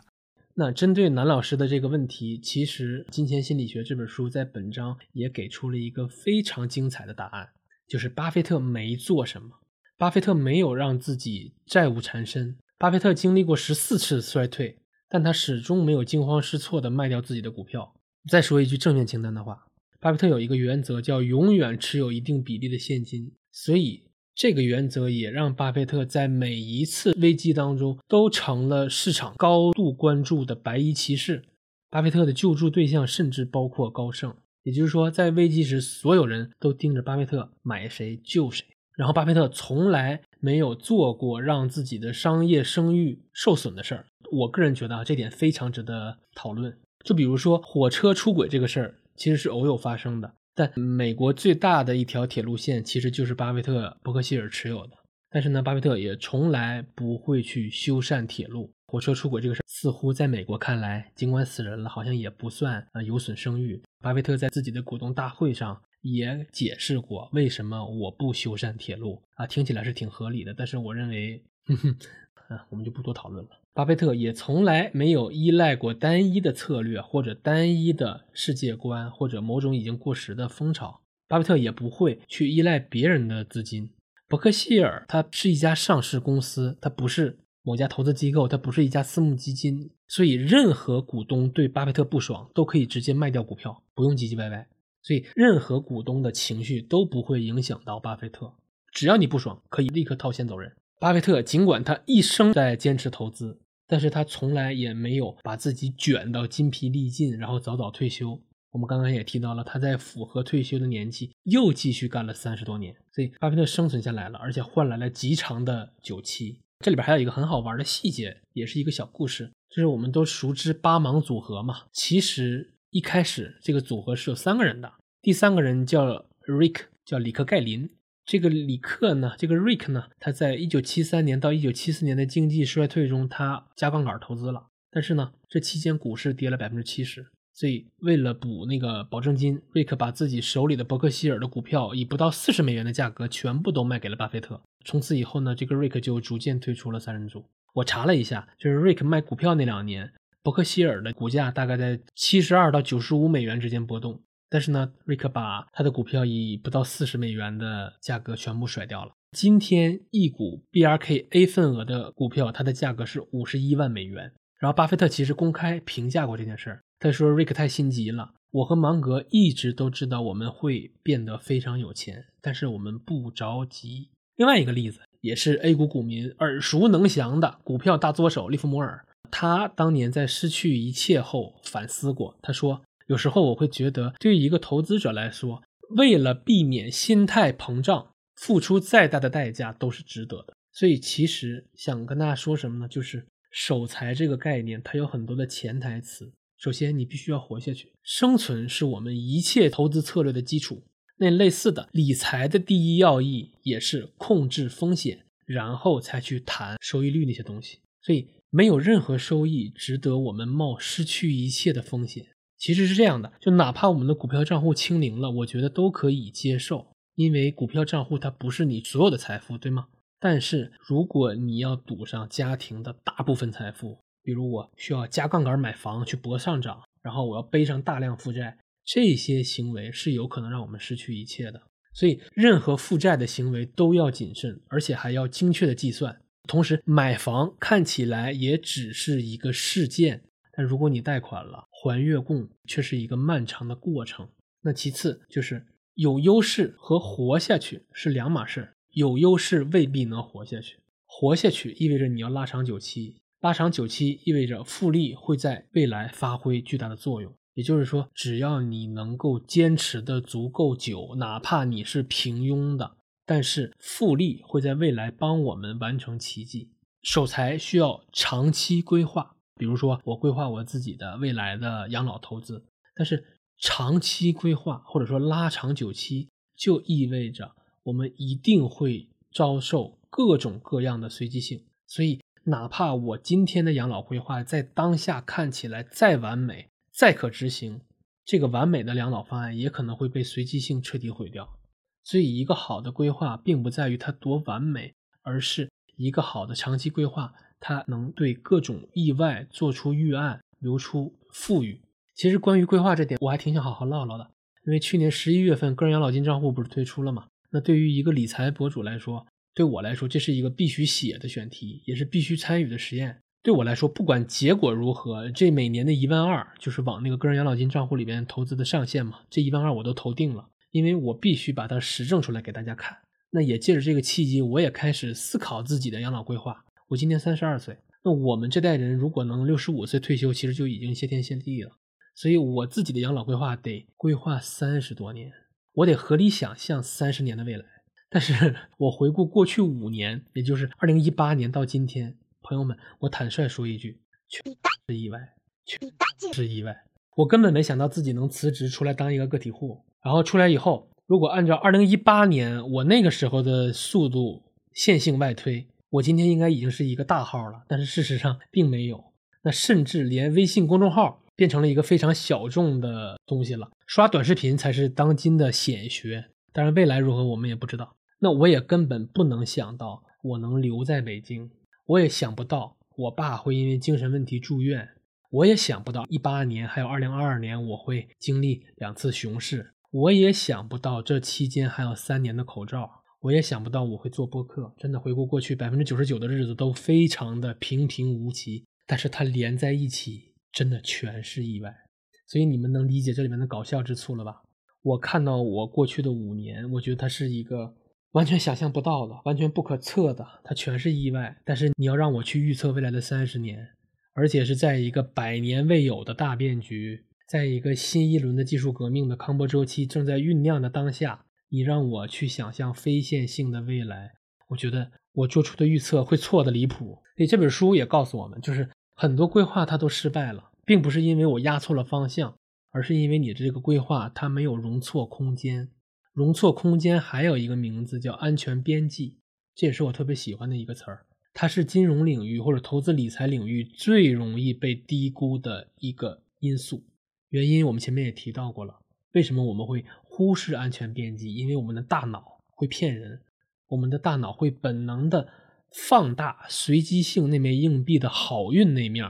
那针对南老师的这个问题，其实《金钱心理学》这本书在本章也给出了一个非常精彩的答案，就是巴菲特没做什么，巴菲特没有让自己债务缠身，巴菲特经历过十四次衰退。但他始终没有惊慌失措地卖掉自己的股票。再说一句正面清单的话，巴菲特有一个原则，叫永远持有一定比例的现金。所以这个原则也让巴菲特在每一次危机当中都成了市场高度关注的白衣骑士。巴菲特的救助对象甚至包括高盛，也就是说，在危机时，所有人都盯着巴菲特买谁救谁。然后，巴菲特从来没有做过让自己的商业声誉受损的事儿。我个人觉得啊，这点非常值得讨论。就比如说火车出轨这个事儿，其实是偶有发生的。但美国最大的一条铁路线其实就是巴菲特伯克希尔持有的。但是呢，巴菲特也从来不会去修缮铁路。火车出轨这个事儿，似乎在美国看来，尽管死人了，好像也不算呃有损声誉。巴菲特在自己的股东大会上也解释过，为什么我不修缮铁路啊？听起来是挺合理的，但是我认为，哼哼，啊，我们就不多讨论了。巴菲特也从来没有依赖过单一的策略或者单一的世界观或者某种已经过时的风潮。巴菲特也不会去依赖别人的资金。伯克希尔它是一家上市公司，它不是某家投资机构，它不是一家私募基金，所以任何股东对巴菲特不爽都可以直接卖掉股票，不用唧唧歪歪。所以任何股东的情绪都不会影响到巴菲特，只要你不爽，可以立刻套现走人。巴菲特尽管他一生在坚持投资。但是他从来也没有把自己卷到筋疲力尽，然后早早退休。我们刚刚也提到了，他在符合退休的年纪又继续干了三十多年，所以巴菲特生存下来了，而且换来了极长的久期。这里边还有一个很好玩的细节，也是一个小故事，就是我们都熟知八芒组合嘛。其实一开始这个组合是有三个人的，第三个人叫 Rick，叫里克盖林。这个里克呢，这个 Rick 呢，他在一九七三年到一九七四年的经济衰退中，他加杠杆投资了。但是呢，这期间股市跌了百分之七十，所以为了补那个保证金，瑞克把自己手里的伯克希尔的股票以不到四十美元的价格全部都卖给了巴菲特。从此以后呢，这个瑞克就逐渐退出了三人组。我查了一下，就是瑞克卖股票那两年，伯克希尔的股价大概在七十二到九十五美元之间波动。但是呢，瑞克把他的股票以不到四十美元的价格全部甩掉了。今天一股 BRK A 份额的股票，它的价格是五十一万美元。然后巴菲特其实公开评价过这件事儿，他说瑞克太心急了。我和芒格一直都知道我们会变得非常有钱，但是我们不着急。另外一个例子也是 A 股股民耳熟能详的股票大作手利弗摩尔，他当年在失去一切后反思过，他说。有时候我会觉得，对于一个投资者来说，为了避免心态膨胀，付出再大的代价都是值得的。所以，其实想跟大家说什么呢？就是守财这个概念，它有很多的潜台词。首先，你必须要活下去，生存是我们一切投资策略的基础。那类似的，理财的第一要义也是控制风险，然后才去谈收益率那些东西。所以，没有任何收益值得我们冒失去一切的风险。其实是这样的，就哪怕我们的股票账户清零了，我觉得都可以接受，因为股票账户它不是你所有的财富，对吗？但是如果你要赌上家庭的大部分财富，比如我需要加杠杆买房去博上涨，然后我要背上大量负债，这些行为是有可能让我们失去一切的。所以，任何负债的行为都要谨慎，而且还要精确的计算。同时，买房看起来也只是一个事件。但如果你贷款了，还月供却是一个漫长的过程。那其次就是有优势和活下去是两码事。有优势未必能活下去，活下去意味着你要拉长久期，拉长久期意味着复利会在未来发挥巨大的作用。也就是说，只要你能够坚持的足够久，哪怕你是平庸的，但是复利会在未来帮我们完成奇迹。守财需要长期规划。比如说，我规划我自己的未来的养老投资，但是长期规划或者说拉长久期，就意味着我们一定会遭受各种各样的随机性。所以，哪怕我今天的养老规划在当下看起来再完美、再可执行，这个完美的养老方案也可能会被随机性彻底毁掉。所以，一个好的规划并不在于它多完美，而是一个好的长期规划。它能对各种意外做出预案，留出富裕。其实关于规划这点，我还挺想好好唠唠的。因为去年十一月份，个人养老金账户不是推出了吗？那对于一个理财博主来说，对我来说，这是一个必须写的选题，也是必须参与的实验。对我来说，不管结果如何，这每年的一万二就是往那个个人养老金账户里边投资的上限嘛。这一万二我都投定了，因为我必须把它实证出来给大家看。那也借着这个契机，我也开始思考自己的养老规划。我今年三十二岁，那我们这代人如果能六十五岁退休，其实就已经谢天谢地了。所以我自己的养老规划得规划三十多年，我得合理想象三十年的未来。但是我回顾过去五年，也就是二零一八年到今天，朋友们，我坦率说一句，全是意外，全是意外。我根本没想到自己能辞职出来当一个个体户，然后出来以后，如果按照二零一八年我那个时候的速度线性外推。我今天应该已经是一个大号了，但是事实上并没有。那甚至连微信公众号变成了一个非常小众的东西了，刷短视频才是当今的显学。当然，未来如何我们也不知道。那我也根本不能想到我能留在北京，我也想不到我爸会因为精神问题住院，我也想不到一八年还有二零二二年我会经历两次熊市，我也想不到这期间还有三年的口罩。我也想不到我会做播客，真的回顾过去，百分之九十九的日子都非常的平平无奇，但是它连在一起，真的全是意外。所以你们能理解这里面的搞笑之处了吧？我看到我过去的五年，我觉得它是一个完全想象不到的、完全不可测的，它全是意外。但是你要让我去预测未来的三十年，而且是在一个百年未有的大变局，在一个新一轮的技术革命的康波周期正在酝酿的当下。你让我去想象非线性的未来，我觉得我做出的预测会错的离谱。所以这本书也告诉我们，就是很多规划它都失败了，并不是因为我压错了方向，而是因为你这个规划它没有容错空间。容错空间还有一个名字叫安全边际，这也是我特别喜欢的一个词儿。它是金融领域或者投资理财领域最容易被低估的一个因素。原因我们前面也提到过了，为什么我们会？忽视安全边际，因为我们的大脑会骗人，我们的大脑会本能的放大随机性那枚硬币的好运那面，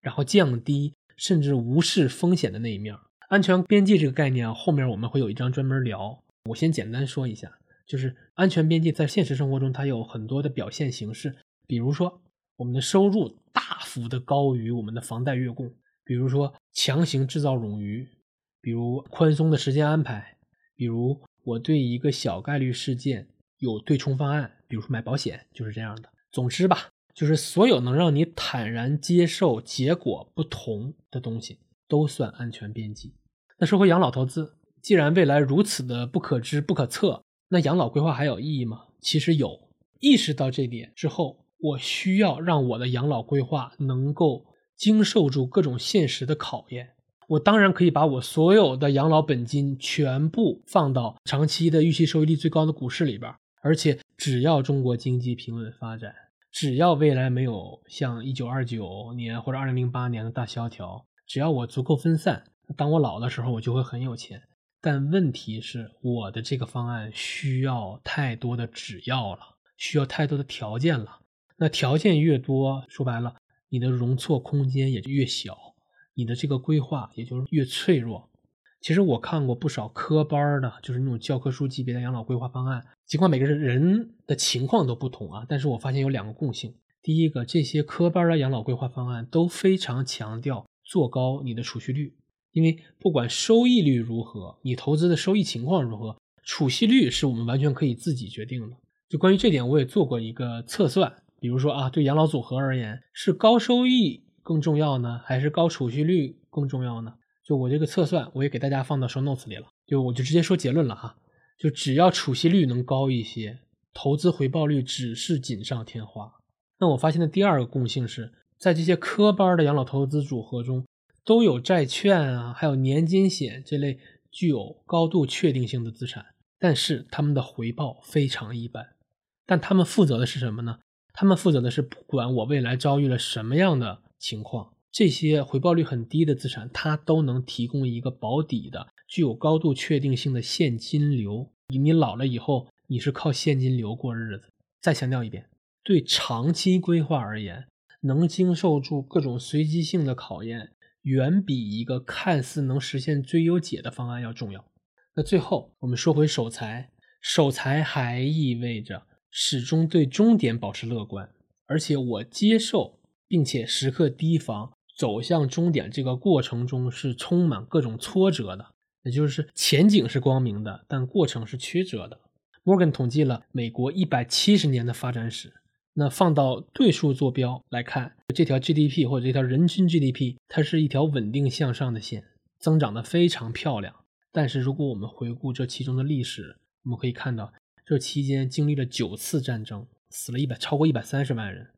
然后降低甚至无视风险的那一面。安全边际这个概念啊，后面我们会有一章专门聊。我先简单说一下，就是安全边际在现实生活中它有很多的表现形式，比如说我们的收入大幅的高于我们的房贷月供，比如说强行制造冗余，比如宽松的时间安排。比如我对一个小概率事件有对冲方案，比如说买保险就是这样的。总之吧，就是所有能让你坦然接受结果不同的东西，都算安全边际。那说回养老投资，既然未来如此的不可知不可测，那养老规划还有意义吗？其实有。意识到这点之后，我需要让我的养老规划能够经受住各种现实的考验。我当然可以把我所有的养老本金全部放到长期的预期收益率最高的股市里边，而且只要中国经济平稳发展，只要未来没有像一九二九年或者二零零八年的大萧条，只要我足够分散，当我老的时候我就会很有钱。但问题是，我的这个方案需要太多的只要了，需要太多的条件了。那条件越多，说白了，你的容错空间也就越小。你的这个规划也就是越脆弱。其实我看过不少科班的，就是那种教科书级别的养老规划方案。尽管每个人人的情况都不同啊，但是我发现有两个共性。第一个，这些科班的养老规划方案都非常强调做高你的储蓄率，因为不管收益率如何，你投资的收益情况如何，储蓄率是我们完全可以自己决定的。就关于这点，我也做过一个测算。比如说啊，对养老组合而言，是高收益。更重要呢，还是高储蓄率更重要呢？就我这个测算，我也给大家放到 so notes 里了。就我就直接说结论了哈，就只要储蓄率能高一些，投资回报率只是锦上添花。那我发现的第二个共性是在这些科班的养老投资组合中，都有债券啊，还有年金险这类具有高度确定性的资产，但是他们的回报非常一般。但他们负责的是什么呢？他们负责的是不管我未来遭遇了什么样的。情况，这些回报率很低的资产，它都能提供一个保底的、具有高度确定性的现金流。你老了以后，你是靠现金流过日子。再强调一遍，对长期规划而言，能经受住各种随机性的考验，远比一个看似能实现最优解的方案要重要。那最后，我们说回守财，守财还意味着始终对终点保持乐观，而且我接受。并且时刻提防走向终点这个过程中是充满各种挫折的，也就是前景是光明的，但过程是曲折的。Morgan 统计了美国一百七十年的发展史，那放到对数坐标来看，这条 GDP 或者这条人均 GDP，它是一条稳定向上的线，增长的非常漂亮。但是如果我们回顾这其中的历史，我们可以看到，这期间经历了九次战争，死了一百超过一百三十万人，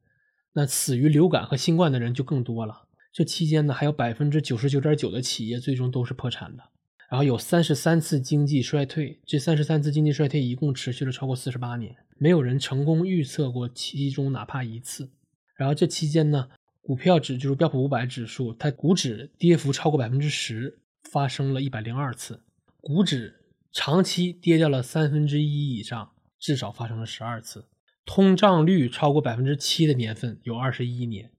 那死于流感和新冠的人就更多了。这期间呢，还有百分之九十九点九的企业最终都是破产的。然后有三十三次经济衰退，这三十三次经济衰退一共持续了超过四十八年，没有人成功预测过其中哪怕一次。然后这期间呢，股票指就是标普五百指数，它股指跌幅超过百分之十，发生了一百零二次；股指长期跌掉了三分之一以上，至少发生了十二次；通胀率超过百分之七的年份有二十一年，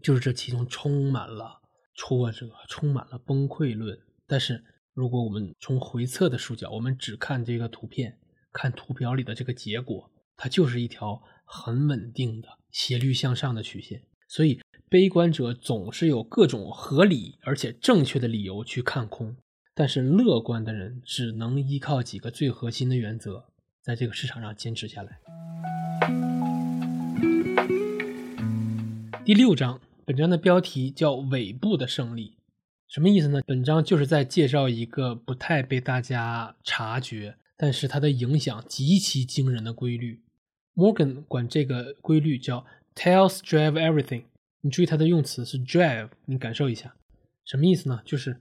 就是这其中充满了挫折，充满了崩溃论。但是。如果我们从回测的视角，我们只看这个图片，看图表里的这个结果，它就是一条很稳定的斜率向上的曲线。所以，悲观者总是有各种合理而且正确的理由去看空，但是乐观的人只能依靠几个最核心的原则，在这个市场上坚持下来。第六章，本章的标题叫“尾部的胜利”。什么意思呢？本章就是在介绍一个不太被大家察觉，但是它的影响极其惊人的规律。Morgan 管这个规律叫 “tails drive everything”。你注意它的用词是 “drive”，你感受一下，什么意思呢？就是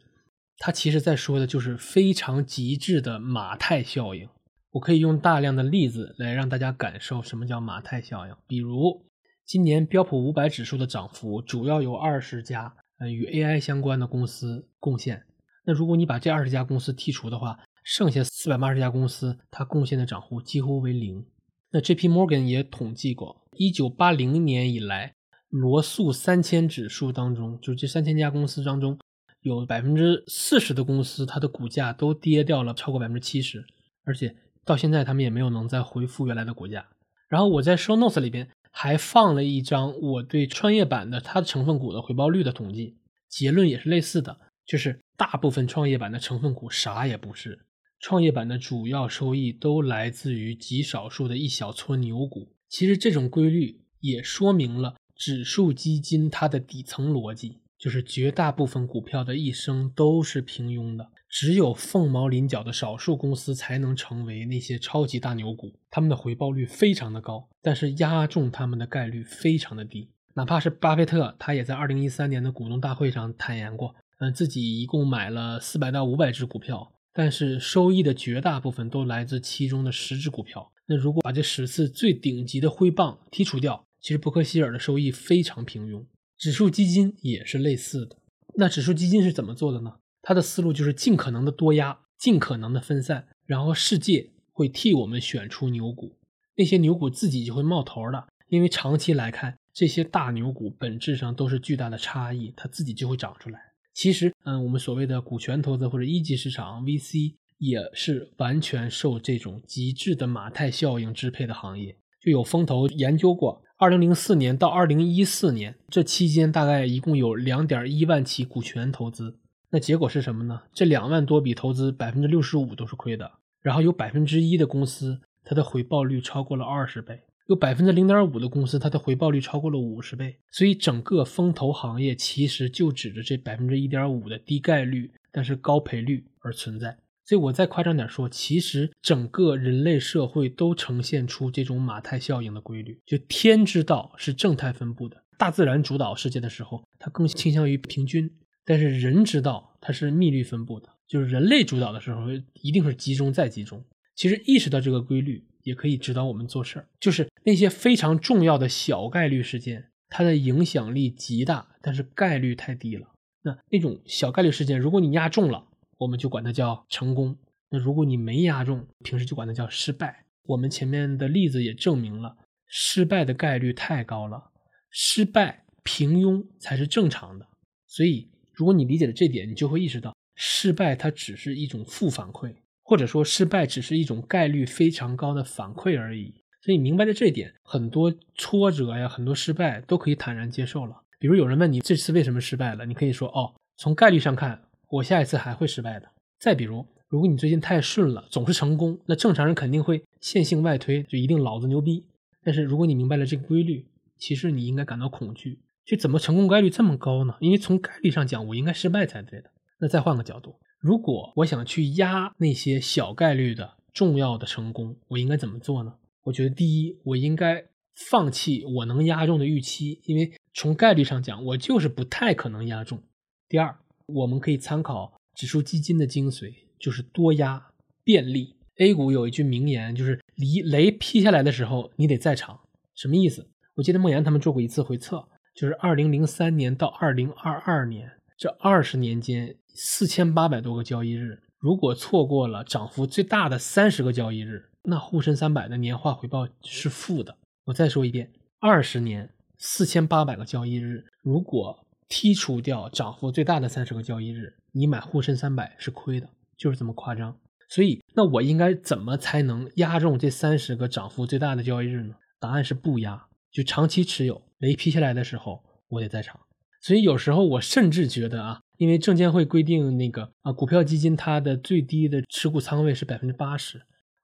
它其实在说的就是非常极致的马太效应。我可以用大量的例子来让大家感受什么叫马太效应。比如，今年标普五百指数的涨幅主要有二十家。呃，与 AI 相关的公司贡献。那如果你把这二十家公司剔除的话，剩下四百八十家公司，它贡献的涨幅几乎为零。那 J.P. Morgan 也统计过，一九八零年以来，罗素三千指数当中，就这三千家公司当中，有百分之四十的公司，它的股价都跌掉了超过百分之七十，而且到现在他们也没有能再恢复原来的股价。然后我在 Show Notes 里边。还放了一张我对创业板的它的成分股的回报率的统计，结论也是类似的，就是大部分创业板的成分股啥也不是，创业板的主要收益都来自于极少数的一小撮牛股。其实这种规律也说明了指数基金它的底层逻辑，就是绝大部分股票的一生都是平庸的。只有凤毛麟角的少数公司才能成为那些超级大牛股，他们的回报率非常的高，但是压中他们的概率非常的低。哪怕是巴菲特，他也在二零一三年的股东大会上坦言过，嗯，自己一共买了四百到五百只股票，但是收益的绝大部分都来自其中的十只股票。那如果把这十次最顶级的挥棒剔除掉，其实伯克希尔的收益非常平庸。指数基金也是类似的。那指数基金是怎么做的呢？它的思路就是尽可能的多压，尽可能的分散，然后世界会替我们选出牛股，那些牛股自己就会冒头的，因为长期来看，这些大牛股本质上都是巨大的差异，它自己就会长出来。其实，嗯，我们所谓的股权投资或者一级市场 VC 也是完全受这种极致的马太效应支配的行业。就有风投研究过，二零零四年到二零一四年这期间，大概一共有两点一万起股权投资。那结果是什么呢？这两万多笔投资，百分之六十五都是亏的。然后有百分之一的公司，它的回报率超过了二十倍；有百分之零点五的公司，它的回报率超过了五十倍。所以整个风投行业其实就指着这百分之一点五的低概率但是高赔率而存在。所以我再夸张点说，其实整个人类社会都呈现出这种马太效应的规律。就天之道是正态分布的，大自然主导世界的时候，它更倾向于平均。但是人之道它是密律分布的，就是人类主导的时候一定是集中再集中。其实意识到这个规律，也可以指导我们做事儿。就是那些非常重要的小概率事件，它的影响力极大，但是概率太低了。那那种小概率事件，如果你压中了，我们就管它叫成功；那如果你没压中，平时就管它叫失败。我们前面的例子也证明了，失败的概率太高了，失败平庸才是正常的。所以。如果你理解了这点，你就会意识到，失败它只是一种负反馈，或者说失败只是一种概率非常高的反馈而已。所以明白了这点，很多挫折呀，很多失败都可以坦然接受了。比如有人问你这次为什么失败了，你可以说哦，从概率上看，我下一次还会失败的。再比如如果你最近太顺了，总是成功，那正常人肯定会线性外推，就一定老子牛逼。但是如果你明白了这个规律，其实你应该感到恐惧，这怎么成功概率这么高呢？因为从概率上讲，我应该失败才对的。那再换个角度，如果我想去压那些小概率的重要的成功，我应该怎么做呢？我觉得第一，我应该放弃我能压中的预期，因为从概率上讲，我就是不太可能压中。第二，我们可以参考指数基金的精髓，就是多压便利。A 股有一句名言，就是离雷劈下来的时候，你得在场。什么意思？我记得梦岩他们做过一次回测，就是二零零三年到二零二二年这二十年间，四千八百多个交易日，如果错过了涨幅最大的三十个交易日，那沪深三百的年化回报是负的。我再说一遍，二十年四千八百个交易日，如果剔除掉涨幅最大的三十个交易日，你买沪深三百是亏的，就是这么夸张。所以，那我应该怎么才能压中这三十个涨幅最大的交易日呢？答案是不压，就长期持有。雷劈下来的时候，我得在场。所以有时候我甚至觉得啊，因为证监会规定那个啊，股票基金它的最低的持股仓位是百分之八十，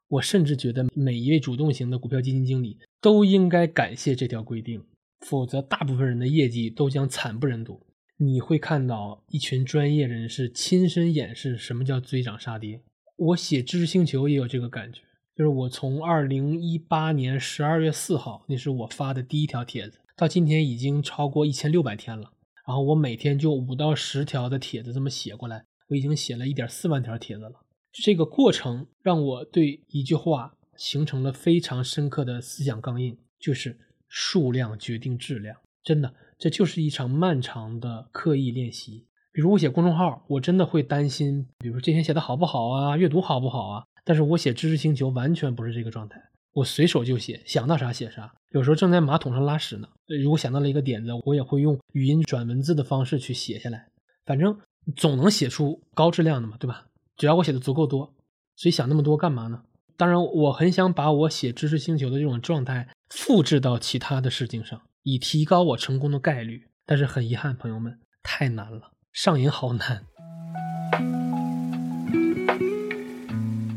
我甚至觉得每一位主动型的股票基金经理都应该感谢这条规定。否则，大部分人的业绩都将惨不忍睹。你会看到一群专业人士亲身演示什么叫追涨杀跌。我写知识星球也有这个感觉，就是我从二零一八年十二月四号，那是我发的第一条帖子，到今天已经超过一千六百天了。然后我每天就五到十条的帖子这么写过来，我已经写了一点四万条帖子了。这个过程让我对一句话形成了非常深刻的思想钢印，就是。数量决定质量，真的，这就是一场漫长的刻意练习。比如我写公众号，我真的会担心，比如这篇写的好不好啊，阅读好不好啊？但是我写知识星球完全不是这个状态，我随手就写，想到啥写啥。有时候正在马桶上拉屎呢，如果想到了一个点子，我也会用语音转文字的方式去写下来。反正总能写出高质量的嘛，对吧？只要我写的足够多，所以想那么多干嘛呢？当然，我很想把我写知识星球的这种状态。复制到其他的事情上，以提高我成功的概率。但是很遗憾，朋友们，太难了，上瘾好难。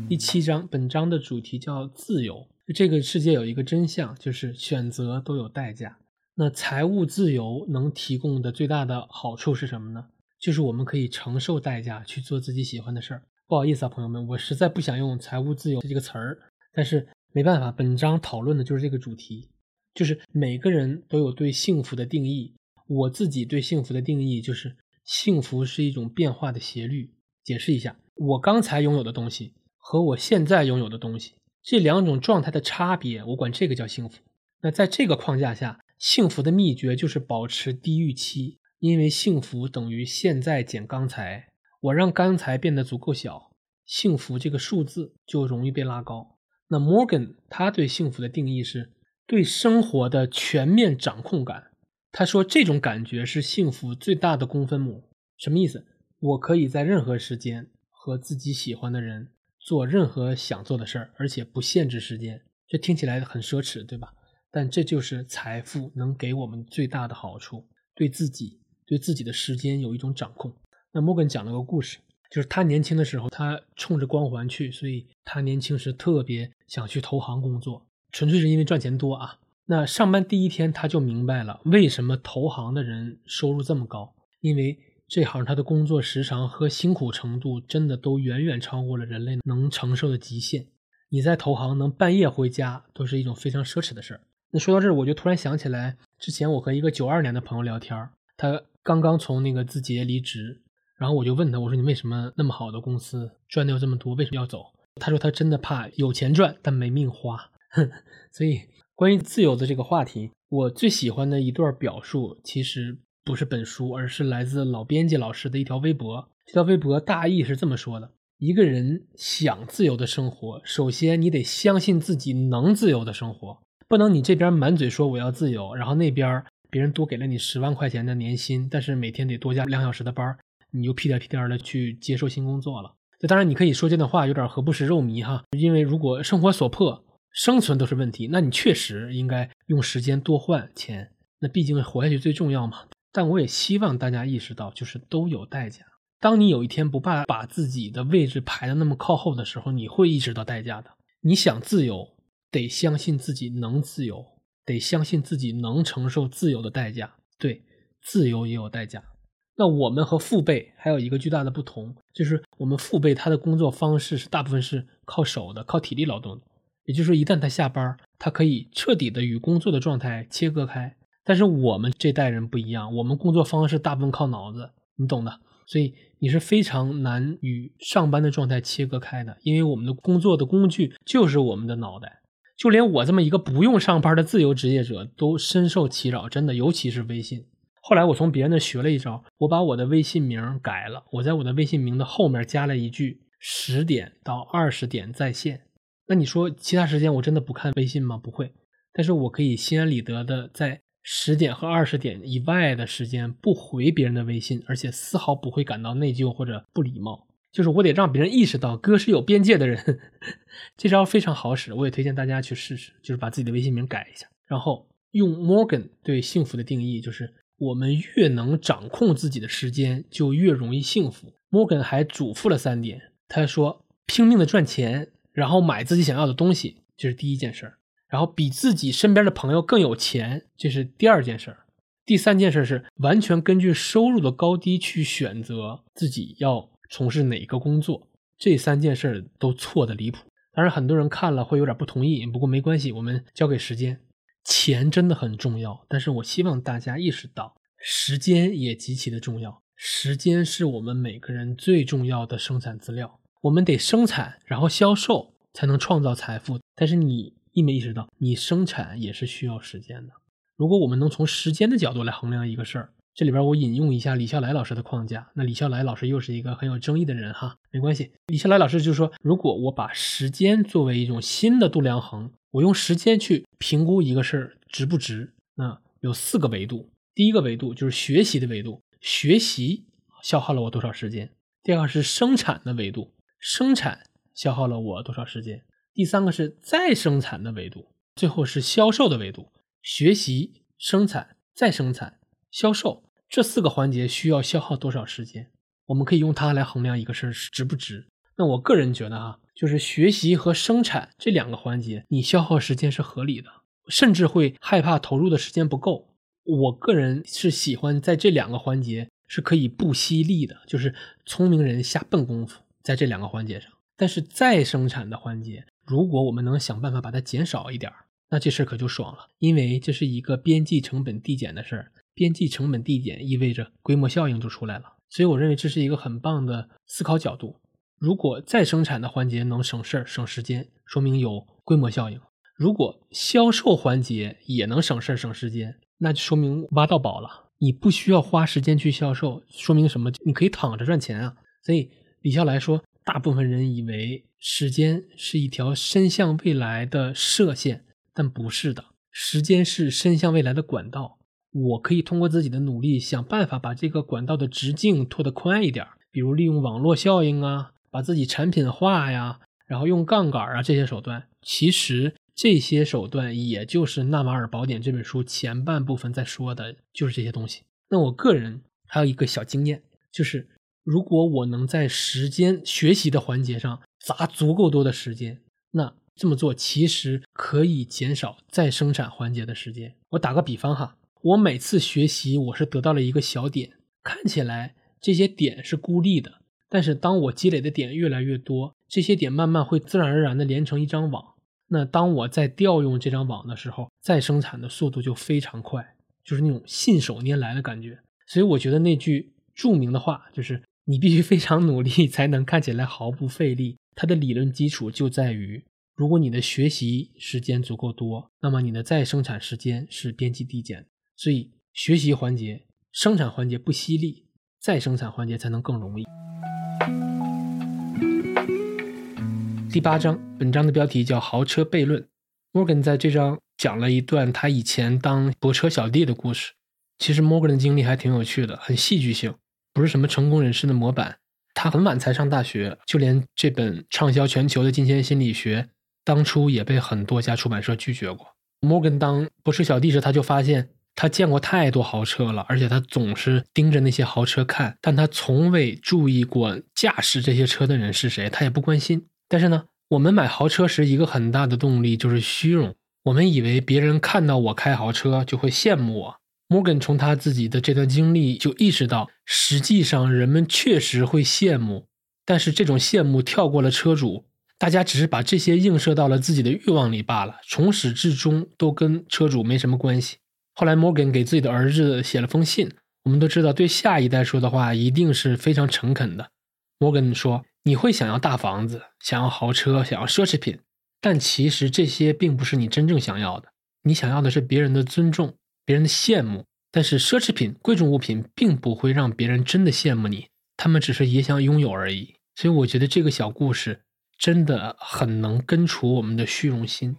第七章，本章的主题叫自由。这个世界有一个真相，就是选择都有代价。那财务自由能提供的最大的好处是什么呢？就是我们可以承受代价去做自己喜欢的事儿。不好意思啊，朋友们，我实在不想用“财务自由”这个词儿，但是。没办法，本章讨论的就是这个主题，就是每个人都有对幸福的定义。我自己对幸福的定义就是，幸福是一种变化的斜率。解释一下，我刚才拥有的东西和我现在拥有的东西这两种状态的差别，我管这个叫幸福。那在这个框架下，幸福的秘诀就是保持低预期，因为幸福等于现在减刚才。我让刚才变得足够小，幸福这个数字就容易被拉高。那 Morgan 他对幸福的定义是对生活的全面掌控感。他说这种感觉是幸福最大的公分母。什么意思？我可以在任何时间和自己喜欢的人做任何想做的事儿，而且不限制时间。这听起来很奢侈，对吧？但这就是财富能给我们最大的好处：对自己、对自己的时间有一种掌控。那摩根讲了个故事。就是他年轻的时候，他冲着光环去，所以他年轻时特别想去投行工作，纯粹是因为赚钱多啊。那上班第一天他就明白了，为什么投行的人收入这么高，因为这行他的工作时长和辛苦程度真的都远远超过了人类能承受的极限。你在投行能半夜回家，都是一种非常奢侈的事儿。那说到这儿，我就突然想起来，之前我和一个九二年的朋友聊天，他刚刚从那个字节离职。然后我就问他，我说你为什么那么好的公司赚的又这么多，为什么要走？他说他真的怕有钱赚，但没命花。(laughs) 所以关于自由的这个话题，我最喜欢的一段表述，其实不是本书，而是来自老编辑老师的一条微博。这条微博大意是这么说的：一个人想自由的生活，首先你得相信自己能自由的生活，不能你这边满嘴说我要自由，然后那边别人多给了你十万块钱的年薪，但是每天得多加两小时的班儿你就屁颠屁颠的去接受新工作了。那当然，你可以说这段话有点何不食肉糜哈。因为如果生活所迫，生存都是问题，那你确实应该用时间多换钱。那毕竟活下去最重要嘛。但我也希望大家意识到，就是都有代价。当你有一天不怕把自己的位置排的那么靠后的时候，你会意识到代价的。你想自由，得相信自己能自由，得相信自己能承受自由的代价。对，自由也有代价。那我们和父辈还有一个巨大的不同，就是我们父辈他的工作方式是大部分是靠手的，靠体力劳动的。也就是说，一旦他下班，他可以彻底的与工作的状态切割开。但是我们这代人不一样，我们工作方式大部分靠脑子，你懂的。所以你是非常难与上班的状态切割开的，因为我们的工作的工具就是我们的脑袋。就连我这么一个不用上班的自由职业者都深受其扰，真的，尤其是微信。后来我从别人那学了一招，我把我的微信名改了，我在我的微信名的后面加了一句“十点到二十点在线”。那你说其他时间我真的不看微信吗？不会，但是我可以心安理得的在十点和二十点以外的时间不回别人的微信，而且丝毫不会感到内疚或者不礼貌。就是我得让别人意识到哥是有边界的人，(laughs) 这招非常好使，我也推荐大家去试试，就是把自己的微信名改一下，然后用 Morgan 对幸福的定义就是。我们越能掌控自己的时间，就越容易幸福。摩根还嘱咐了三点，他说：拼命的赚钱，然后买自己想要的东西，这是第一件事儿；然后比自己身边的朋友更有钱，这是第二件事儿；第三件事是完全根据收入的高低去选择自己要从事哪个工作。这三件事都错的离谱。当然，很多人看了会有点不同意，不过没关系，我们交给时间。钱真的很重要，但是我希望大家意识到，时间也极其的重要。时间是我们每个人最重要的生产资料，我们得生产，然后销售，才能创造财富。但是你意没意识到，你生产也是需要时间的。如果我们能从时间的角度来衡量一个事儿，这里边我引用一下李笑来老师的框架。那李笑来老师又是一个很有争议的人哈，没关系。李笑来老师就说，如果我把时间作为一种新的度量衡。我用时间去评估一个事儿值不值，那有四个维度。第一个维度就是学习的维度，学习消耗了我多少时间；第二个是生产的维度，生产消耗了我多少时间；第三个是再生产的维度；最后是销售的维度。学习、生产、再生产、销售这四个环节需要消耗多少时间？我们可以用它来衡量一个事儿值不值。那我个人觉得哈。就是学习和生产这两个环节，你消耗时间是合理的，甚至会害怕投入的时间不够。我个人是喜欢在这两个环节是可以不惜力的，就是聪明人下笨功夫在这两个环节上。但是再生产的环节，如果我们能想办法把它减少一点那这事儿可就爽了，因为这是一个边际成本递减的事儿。边际成本递减意味着规模效应就出来了，所以我认为这是一个很棒的思考角度。如果再生产的环节能省事儿、省时间，说明有规模效应；如果销售环节也能省事儿、省时间，那就说明挖到宝了。你不需要花时间去销售，说明什么？你可以躺着赚钱啊！所以李笑来说，大部分人以为时间是一条伸向未来的射线，但不是的。时间是伸向未来的管道。我可以通过自己的努力，想办法把这个管道的直径拓得宽一点，比如利用网络效应啊。把自己产品化呀，然后用杠杆啊这些手段，其实这些手段也就是《纳瓦尔宝典》这本书前半部分在说的，就是这些东西。那我个人还有一个小经验，就是如果我能在时间学习的环节上砸足够多的时间，那这么做其实可以减少再生产环节的时间。我打个比方哈，我每次学习我是得到了一个小点，看起来这些点是孤立的。但是当我积累的点越来越多，这些点慢慢会自然而然的连成一张网。那当我在调用这张网的时候，再生产的速度就非常快，就是那种信手拈来的感觉。所以我觉得那句著名的话就是“你必须非常努力才能看起来毫不费力”。它的理论基础就在于，如果你的学习时间足够多，那么你的再生产时间是边际递减。所以学习环节、生产环节不犀利，再生产环节才能更容易。第八章，本章的标题叫“豪车悖论”。Morgan 在这章讲了一段他以前当泊车小弟的故事。其实 Morgan 的经历还挺有趣的，很戏剧性，不是什么成功人士的模板。他很晚才上大学，就连这本畅销全球的《金钱心理学》，当初也被很多家出版社拒绝过。Morgan 当泊车小弟时，他就发现他见过太多豪车了，而且他总是盯着那些豪车看，但他从未注意过驾驶这些车的人是谁，他也不关心。但是呢，我们买豪车时一个很大的动力就是虚荣，我们以为别人看到我开豪车就会羡慕我。Morgan 从他自己的这段经历就意识到，实际上人们确实会羡慕，但是这种羡慕跳过了车主，大家只是把这些映射到了自己的欲望里罢了，从始至终都跟车主没什么关系。后来，Morgan 给自己的儿子写了封信。我们都知道，对下一代说的话一定是非常诚恳的。Morgan 说：“你会想要大房子，想要豪车，想要奢侈品，但其实这些并不是你真正想要的。你想要的是别人的尊重，别人的羡慕。但是奢侈品、贵重物品并不会让别人真的羡慕你，他们只是也想拥有而已。所以，我觉得这个小故事真的很能根除我们的虚荣心。”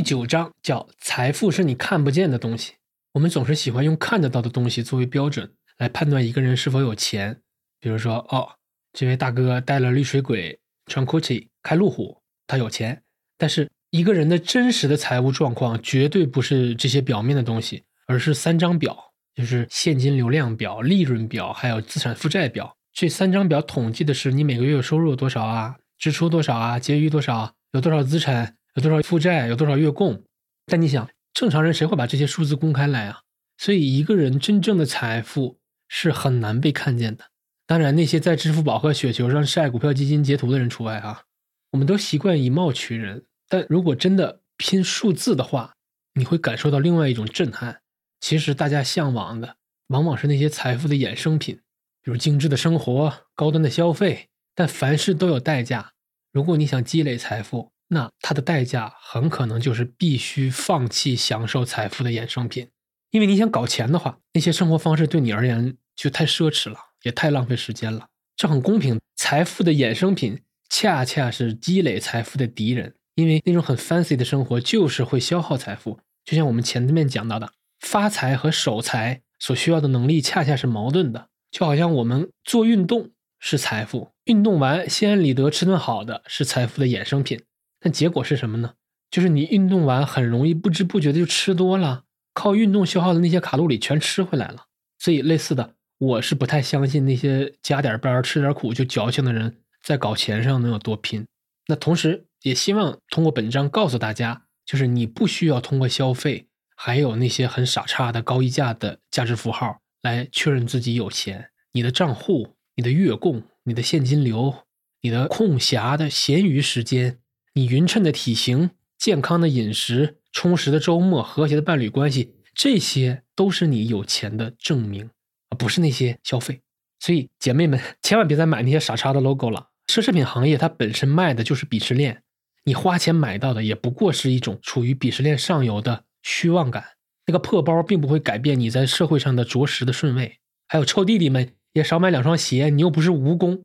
第九章叫“财富是你看不见的东西”。我们总是喜欢用看得到的东西作为标准来判断一个人是否有钱。比如说，哦，这位大哥带了绿水鬼，穿 Gucci，开路虎，他有钱。但是一个人的真实的财务状况绝对不是这些表面的东西，而是三张表，就是现金流量表、利润表，还有资产负债表。这三张表统计的是你每个月收入多少啊，支出多少啊，结余多少，有多少资产。有多少负债，有多少月供？但你想，正常人谁会把这些数字公开来啊？所以，一个人真正的财富是很难被看见的。当然，那些在支付宝和雪球上晒股票基金截图的人除外啊。我们都习惯以貌取人，但如果真的拼数字的话，你会感受到另外一种震撼。其实，大家向往的往往是那些财富的衍生品，比如精致的生活、高端的消费。但凡事都有代价。如果你想积累财富，那它的代价很可能就是必须放弃享受财富的衍生品，因为你想搞钱的话，那些生活方式对你而言就太奢侈了，也太浪费时间了。这很公平，财富的衍生品恰恰是积累财富的敌人，因为那种很 fancy 的生活就是会消耗财富。就像我们前面讲到的，发财和守财所需要的能力恰恰是矛盾的，就好像我们做运动是财富，运动完心安理得吃顿好的是财富的衍生品。但结果是什么呢？就是你运动完很容易不知不觉的就吃多了，靠运动消耗的那些卡路里全吃回来了。所以类似的，我是不太相信那些加点班吃点苦就矫情的人在搞钱上能有多拼。那同时也希望通过本章告诉大家，就是你不需要通过消费，还有那些很傻叉的高溢价的价值符号来确认自己有钱。你的账户、你的月供、你的现金流、你的空暇的闲余时间。你匀称的体型、健康的饮食、充实的周末、和谐的伴侣关系，这些都是你有钱的证明，而不是那些消费。所以，姐妹们千万别再买那些傻叉的 logo 了。奢侈品行业它本身卖的就是鄙视链，你花钱买到的也不过是一种处于鄙视链上游的虚妄感。那个破包并不会改变你在社会上的着实的顺位。还有臭弟弟们也少买两双鞋，你又不是蜈蚣。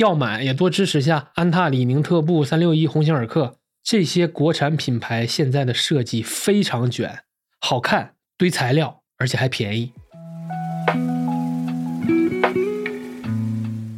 要买也多支持下安踏、李宁、特步、三六一、鸿星尔克这些国产品牌，现在的设计非常卷，好看，堆材料，而且还便宜。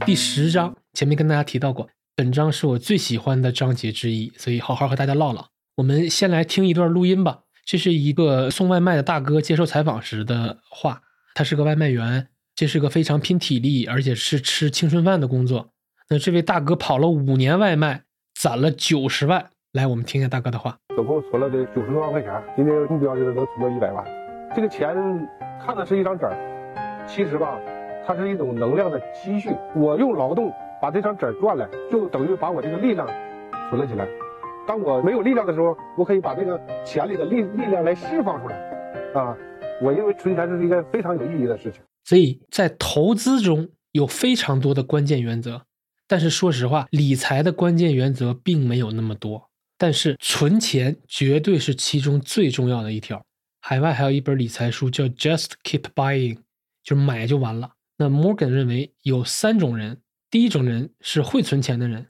第十章前面跟大家提到过，本章是我最喜欢的章节之一，所以好好和大家唠唠。我们先来听一段录音吧，这是一个送外卖的大哥接受采访时的话，他是个外卖员，这是个非常拼体力，而且是吃青春饭的工作。那这位大哥跑了五年外卖，攒了九十万。来，我们听一下大哥的话。总共存了这九十多万块钱，今年目标就是能存到一百万。这个钱看的是一张纸儿，其实吧，它是一种能量的积蓄。我用劳动把这张纸儿赚来，就等于把我这个力量存了起来。当我没有力量的时候，我可以把这个钱里的力力量来释放出来。啊，我认为存钱是一件非常有意义的事情。所以在投资中有非常多的关键原则。但是说实话，理财的关键原则并没有那么多，但是存钱绝对是其中最重要的一条。海外还有一本理财书叫 Just Keep Buying，就是买就完了。那 Morgan 认为有三种人：第一种人是会存钱的人；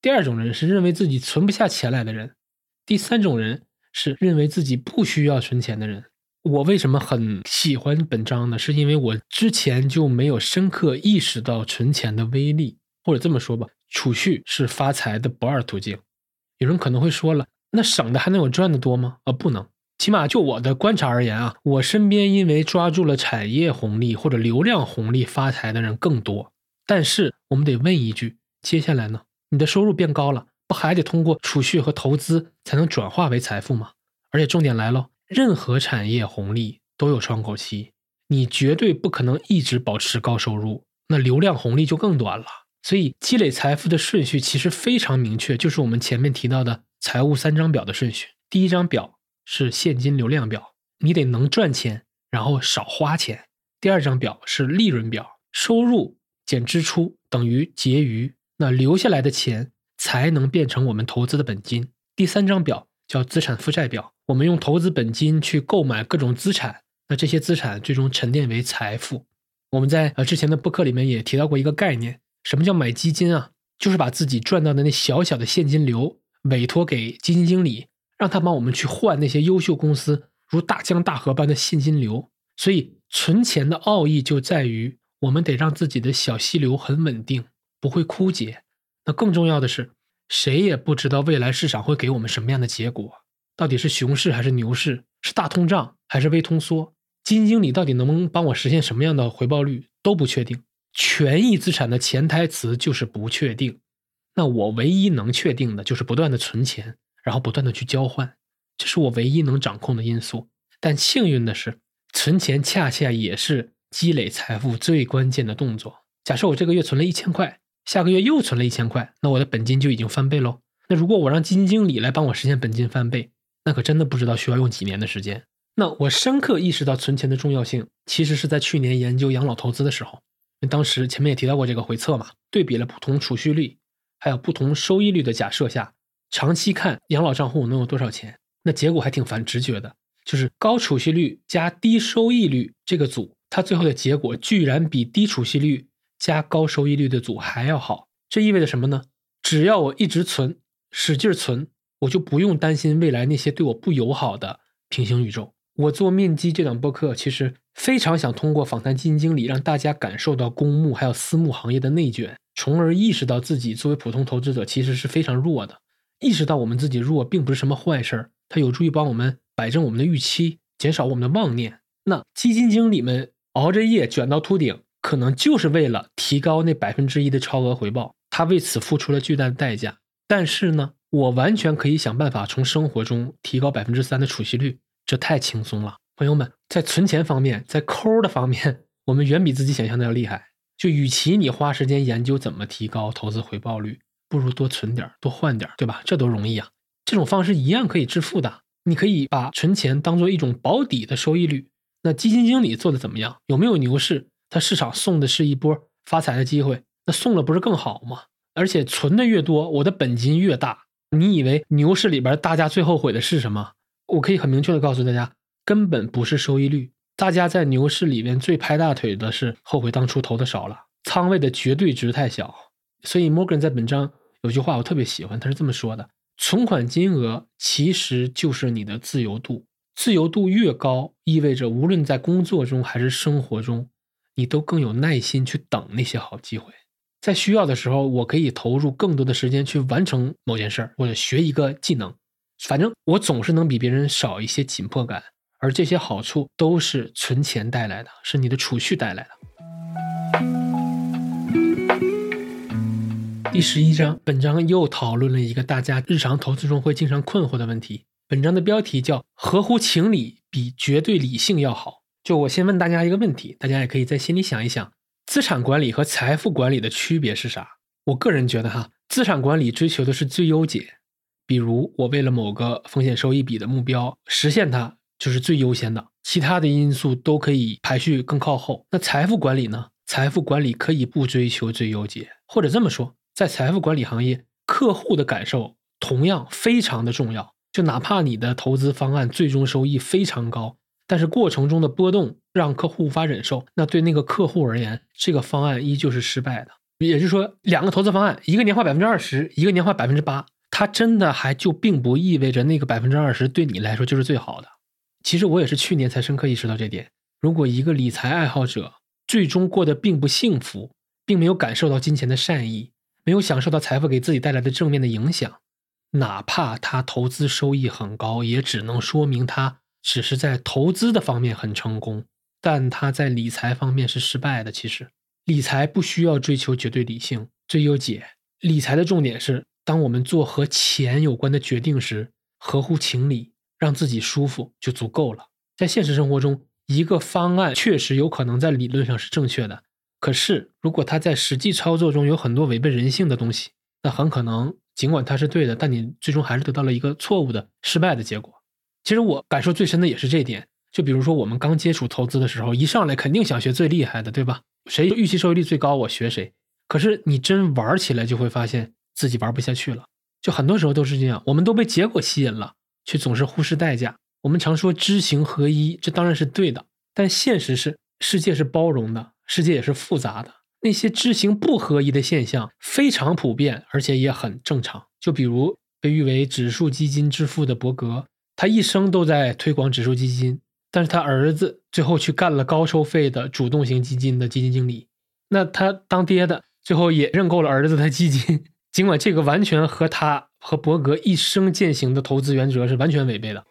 第二种人是认为自己存不下钱来的人；第三种人是认为自己不需要存钱的人。我为什么很喜欢本章呢？是因为我之前就没有深刻意识到存钱的威力。或者这么说吧，储蓄是发财的不二途径。有人可能会说了，那省的还能有赚的多吗？啊，不能。起码就我的观察而言啊，我身边因为抓住了产业红利或者流量红利发财的人更多。但是我们得问一句：接下来呢？你的收入变高了，不还得通过储蓄和投资才能转化为财富吗？而且重点来了，任何产业红利都有窗口期，你绝对不可能一直保持高收入，那流量红利就更短了。所以积累财富的顺序其实非常明确，就是我们前面提到的财务三张表的顺序。第一张表是现金流量表，你得能赚钱，然后少花钱。第二张表是利润表，收入减支出等于结余，那留下来的钱才能变成我们投资的本金。第三张表叫资产负债表，我们用投资本金去购买各种资产，那这些资产最终沉淀为财富。我们在呃之前的播客里面也提到过一个概念。什么叫买基金啊？就是把自己赚到的那小小的现金流委托给基金经理，让他帮我们去换那些优秀公司如大江大河般的现金流。所以存钱的奥义就在于，我们得让自己的小溪流很稳定，不会枯竭。那更重要的是，谁也不知道未来市场会给我们什么样的结果，到底是熊市还是牛市，是大通胀还是微通缩，基金经理到底能不能帮我实现什么样的回报率都不确定。权益资产的潜台词就是不确定，那我唯一能确定的就是不断的存钱，然后不断的去交换，这是我唯一能掌控的因素。但幸运的是，存钱恰恰也是积累财富最关键的动作。假设我这个月存了一千块，下个月又存了一千块，那我的本金就已经翻倍喽。那如果我让基金经理来帮我实现本金翻倍，那可真的不知道需要用几年的时间。那我深刻意识到存钱的重要性，其实是在去年研究养老投资的时候。当时前面也提到过这个回测嘛，对比了不同储蓄率，还有不同收益率的假设下，长期看养老账户能有多少钱？那结果还挺反直觉的，就是高储蓄率加低收益率这个组，它最后的结果居然比低储蓄率加高收益率的组还要好。这意味着什么呢？只要我一直存，使劲存，我就不用担心未来那些对我不友好的平行宇宙。我做面基这档播客，其实。非常想通过访谈基金经理，让大家感受到公募还有私募行业的内卷，从而意识到自己作为普通投资者其实是非常弱的。意识到我们自己弱并不是什么坏事儿，它有助于帮我们摆正我们的预期，减少我们的妄念。那基金经理们熬着夜卷到秃顶，可能就是为了提高那百分之一的超额回报，他为此付出了巨大的代价。但是呢，我完全可以想办法从生活中提高百分之三的储蓄率，这太轻松了。朋友们，在存钱方面，在抠的方面，我们远比自己想象的要厉害。就与其你花时间研究怎么提高投资回报率，不如多存点，多换点，对吧？这多容易啊！这种方式一样可以致富的。你可以把存钱当做一种保底的收益率。那基金经理做的怎么样？有没有牛市？他市场送的是一波发财的机会，那送了不是更好吗？而且存的越多，我的本金越大。你以为牛市里边大家最后悔的是什么？我可以很明确的告诉大家。根本不是收益率，大家在牛市里面最拍大腿的是后悔当初投的少了，仓位的绝对值太小。所以 Morgan 在本章有句话我特别喜欢，他是这么说的：存款金额其实就是你的自由度，自由度越高，意味着无论在工作中还是生活中，你都更有耐心去等那些好机会。在需要的时候，我可以投入更多的时间去完成某件事儿，或者学一个技能，反正我总是能比别人少一些紧迫感。而这些好处都是存钱带来的，是你的储蓄带来的。第十一章，本章又讨论了一个大家日常投资中会经常困惑的问题。本章的标题叫“合乎情理比绝对理性要好”。就我先问大家一个问题，大家也可以在心里想一想：资产管理和财富管理的区别是啥？我个人觉得哈，资产管理追求的是最优解，比如我为了某个风险收益比的目标实现它。就是最优先的，其他的因素都可以排序更靠后。那财富管理呢？财富管理可以不追求最优解，或者这么说，在财富管理行业，客户的感受同样非常的重要。就哪怕你的投资方案最终收益非常高，但是过程中的波动让客户无法忍受，那对那个客户而言，这个方案依旧是失败的。也就是说，两个投资方案，一个年化百分之二十，一个年化百分之八，它真的还就并不意味着那个百分之二十对你来说就是最好的。其实我也是去年才深刻意识到这点。如果一个理财爱好者最终过得并不幸福，并没有感受到金钱的善意，没有享受到财富给自己带来的正面的影响，哪怕他投资收益很高，也只能说明他只是在投资的方面很成功，但他在理财方面是失败的。其实，理财不需要追求绝对理性、最优解。理财的重点是，当我们做和钱有关的决定时，合乎情理，让自己舒服就足够了。在现实生活中，一个方案确实有可能在理论上是正确的，可是如果它在实际操作中有很多违背人性的东西，那很可能尽管它是对的，但你最终还是得到了一个错误的、失败的结果。其实我感受最深的也是这点。就比如说我们刚接触投资的时候，一上来肯定想学最厉害的，对吧？谁预期收益率最高，我学谁。可是你真玩起来，就会发现自己玩不下去了。就很多时候都是这样，我们都被结果吸引了，却总是忽视代价。我们常说知行合一，这当然是对的，但现实是世界是包容的，世界也是复杂的。那些知行不合一的现象非常普遍，而且也很正常。就比如被誉为指数基金之父的伯格，他一生都在推广指数基金，但是他儿子最后去干了高收费的主动型基金的基金经理。那他当爹的最后也认购了儿子的基金，尽管这个完全和他和伯格一生践行的投资原则是完全违背的。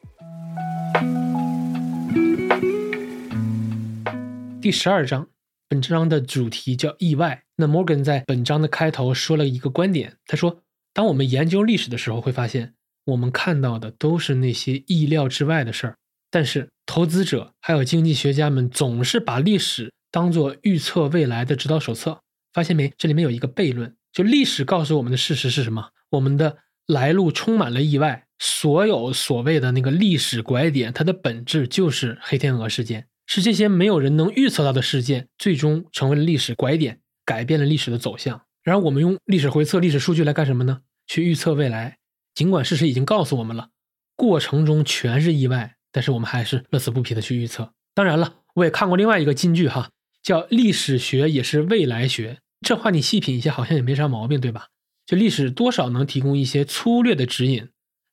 第十二章，本章的主题叫意外。那 Morgan 在本章的开头说了一个观点，他说：“当我们研究历史的时候，会发现我们看到的都是那些意料之外的事儿。但是投资者还有经济学家们总是把历史当做预测未来的指导手册。发现没？这里面有一个悖论，就历史告诉我们的事实是什么？我们的来路充满了意外。所有所谓的那个历史拐点，它的本质就是黑天鹅事件。”是这些没有人能预测到的事件，最终成为了历史拐点，改变了历史的走向。然后我们用历史回测、历史数据来干什么呢？去预测未来。尽管事实已经告诉我们了，过程中全是意外，但是我们还是乐此不疲的去预测。当然了，我也看过另外一个金句哈，叫“历史学也是未来学”。这话你细品一下，好像也没啥毛病，对吧？就历史多少能提供一些粗略的指引，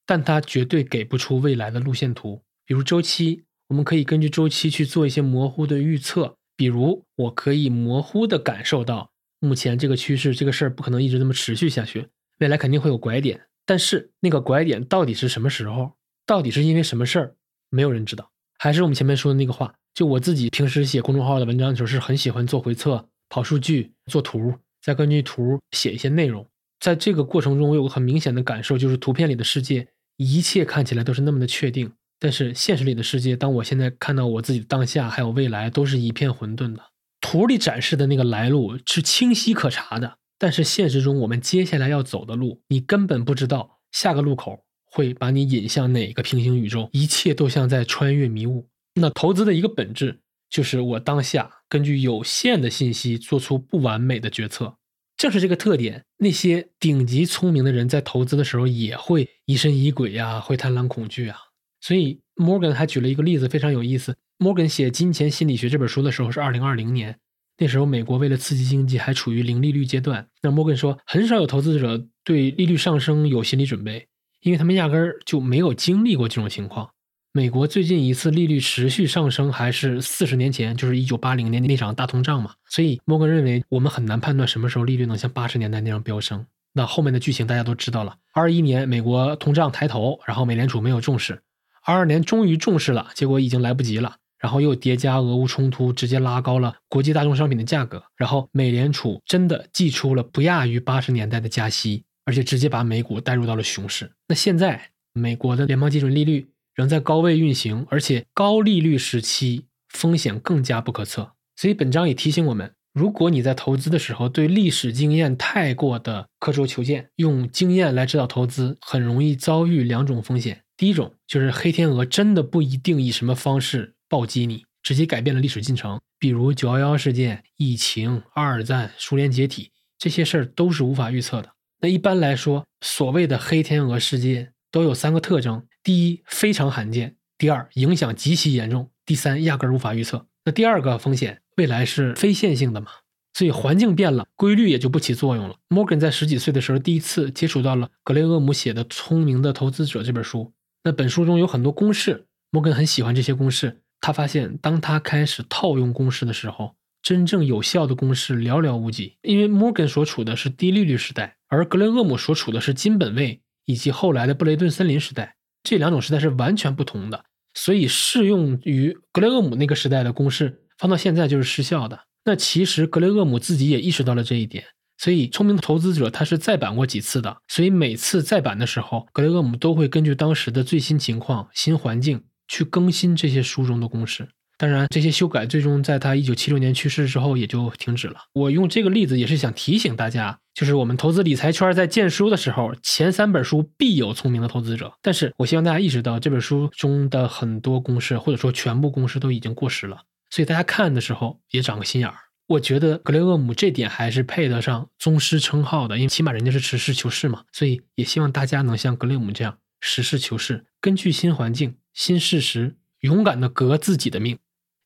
但它绝对给不出未来的路线图，比如周期。我们可以根据周期去做一些模糊的预测，比如我可以模糊的感受到，目前这个趋势这个事儿不可能一直这么持续下去，未来肯定会有拐点，但是那个拐点到底是什么时候，到底是因为什么事儿，没有人知道。还是我们前面说的那个话，就我自己平时写公众号的文章的时候，是很喜欢做回测、跑数据、做图，再根据图写一些内容。在这个过程中，我有个很明显的感受，就是图片里的世界，一切看起来都是那么的确定。但是现实里的世界，当我现在看到我自己的当下还有未来，都是一片混沌的。图里展示的那个来路是清晰可查的，但是现实中我们接下来要走的路，你根本不知道下个路口会把你引向哪个平行宇宙，一切都像在穿越迷雾。那投资的一个本质就是我当下根据有限的信息做出不完美的决策。正是这个特点，那些顶级聪明的人在投资的时候也会疑神疑鬼呀，会贪婪恐惧啊。所以，Morgan 还举了一个例子，非常有意思。Morgan 写《金钱心理学》这本书的时候是二零二零年，那时候美国为了刺激经济还处于零利率阶段。那 Morgan 说，很少有投资者对利率上升有心理准备，因为他们压根儿就没有经历过这种情况。美国最近一次利率持续上升还是四十年前，就是一九八零年那场大通胀嘛。所以摩根认为我们很难判断什么时候利率能像八十年代那样飙升。那后面的剧情大家都知道了。二一年美国通胀抬头，然后美联储没有重视。二二年终于重视了，结果已经来不及了。然后又叠加俄乌冲突，直接拉高了国际大宗商品的价格。然后美联储真的祭出了不亚于八十年代的加息，而且直接把美股带入到了熊市。那现在美国的联邦基准利率仍在高位运行，而且高利率时期风险更加不可测。所以本章也提醒我们，如果你在投资的时候对历史经验太过的刻舟求剑，用经验来指导投资，很容易遭遇两种风险。第一种就是黑天鹅真的不一定以什么方式暴击你，直接改变了历史进程，比如九幺幺事件、疫情、二战、苏联解体这些事儿都是无法预测的。那一般来说，所谓的黑天鹅事件都有三个特征：第一，非常罕见；第二，影响极其严重；第三，压根儿无法预测。那第二个风险，未来是非线性的嘛，所以环境变了，规律也就不起作用了。Morgan 在十几岁的时候第一次接触到了格雷厄姆写的《聪明的投资者》这本书。那本书中有很多公式，摩根很喜欢这些公式。他发现，当他开始套用公式的时候，真正有效的公式寥寥无几。因为摩根所处的是低利率时代，而格雷厄姆所处的是金本位以及后来的布雷顿森林时代，这两种时代是完全不同的。所以适用于格雷厄姆那个时代的公式，放到现在就是失效的。那其实格雷厄姆自己也意识到了这一点，所以聪明的投资者他是再版过几次的。所以每次再版的时候，格雷厄姆都会根据当时的最新情况、新环境去更新这些书中的公式。当然，这些修改最终在他一九七六年去世之后也就停止了。我用这个例子也是想提醒大家，就是我们投资理财圈在荐书的时候，前三本书必有聪明的投资者。但是我希望大家意识到，这本书中的很多公式或者说全部公式都已经过时了，所以大家看的时候也长个心眼儿。我觉得格雷厄姆这点还是配得上宗师称号的，因为起码人家是实事求是嘛。所以也希望大家能像格雷厄姆这样实事求是，根据新环境、新事实，勇敢的革自己的命。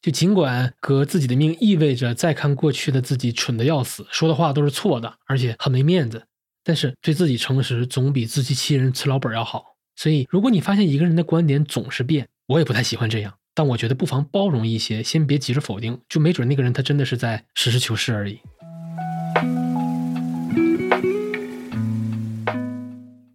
就尽管革自己的命意味着再看过去的自己蠢的要死，说的话都是错的，而且很没面子，但是对自己诚实总比自欺欺人吃老本要好。所以，如果你发现一个人的观点总是变，我也不太喜欢这样。但我觉得不妨包容一些，先别急着否定，就没准那个人他真的是在实事求是而已。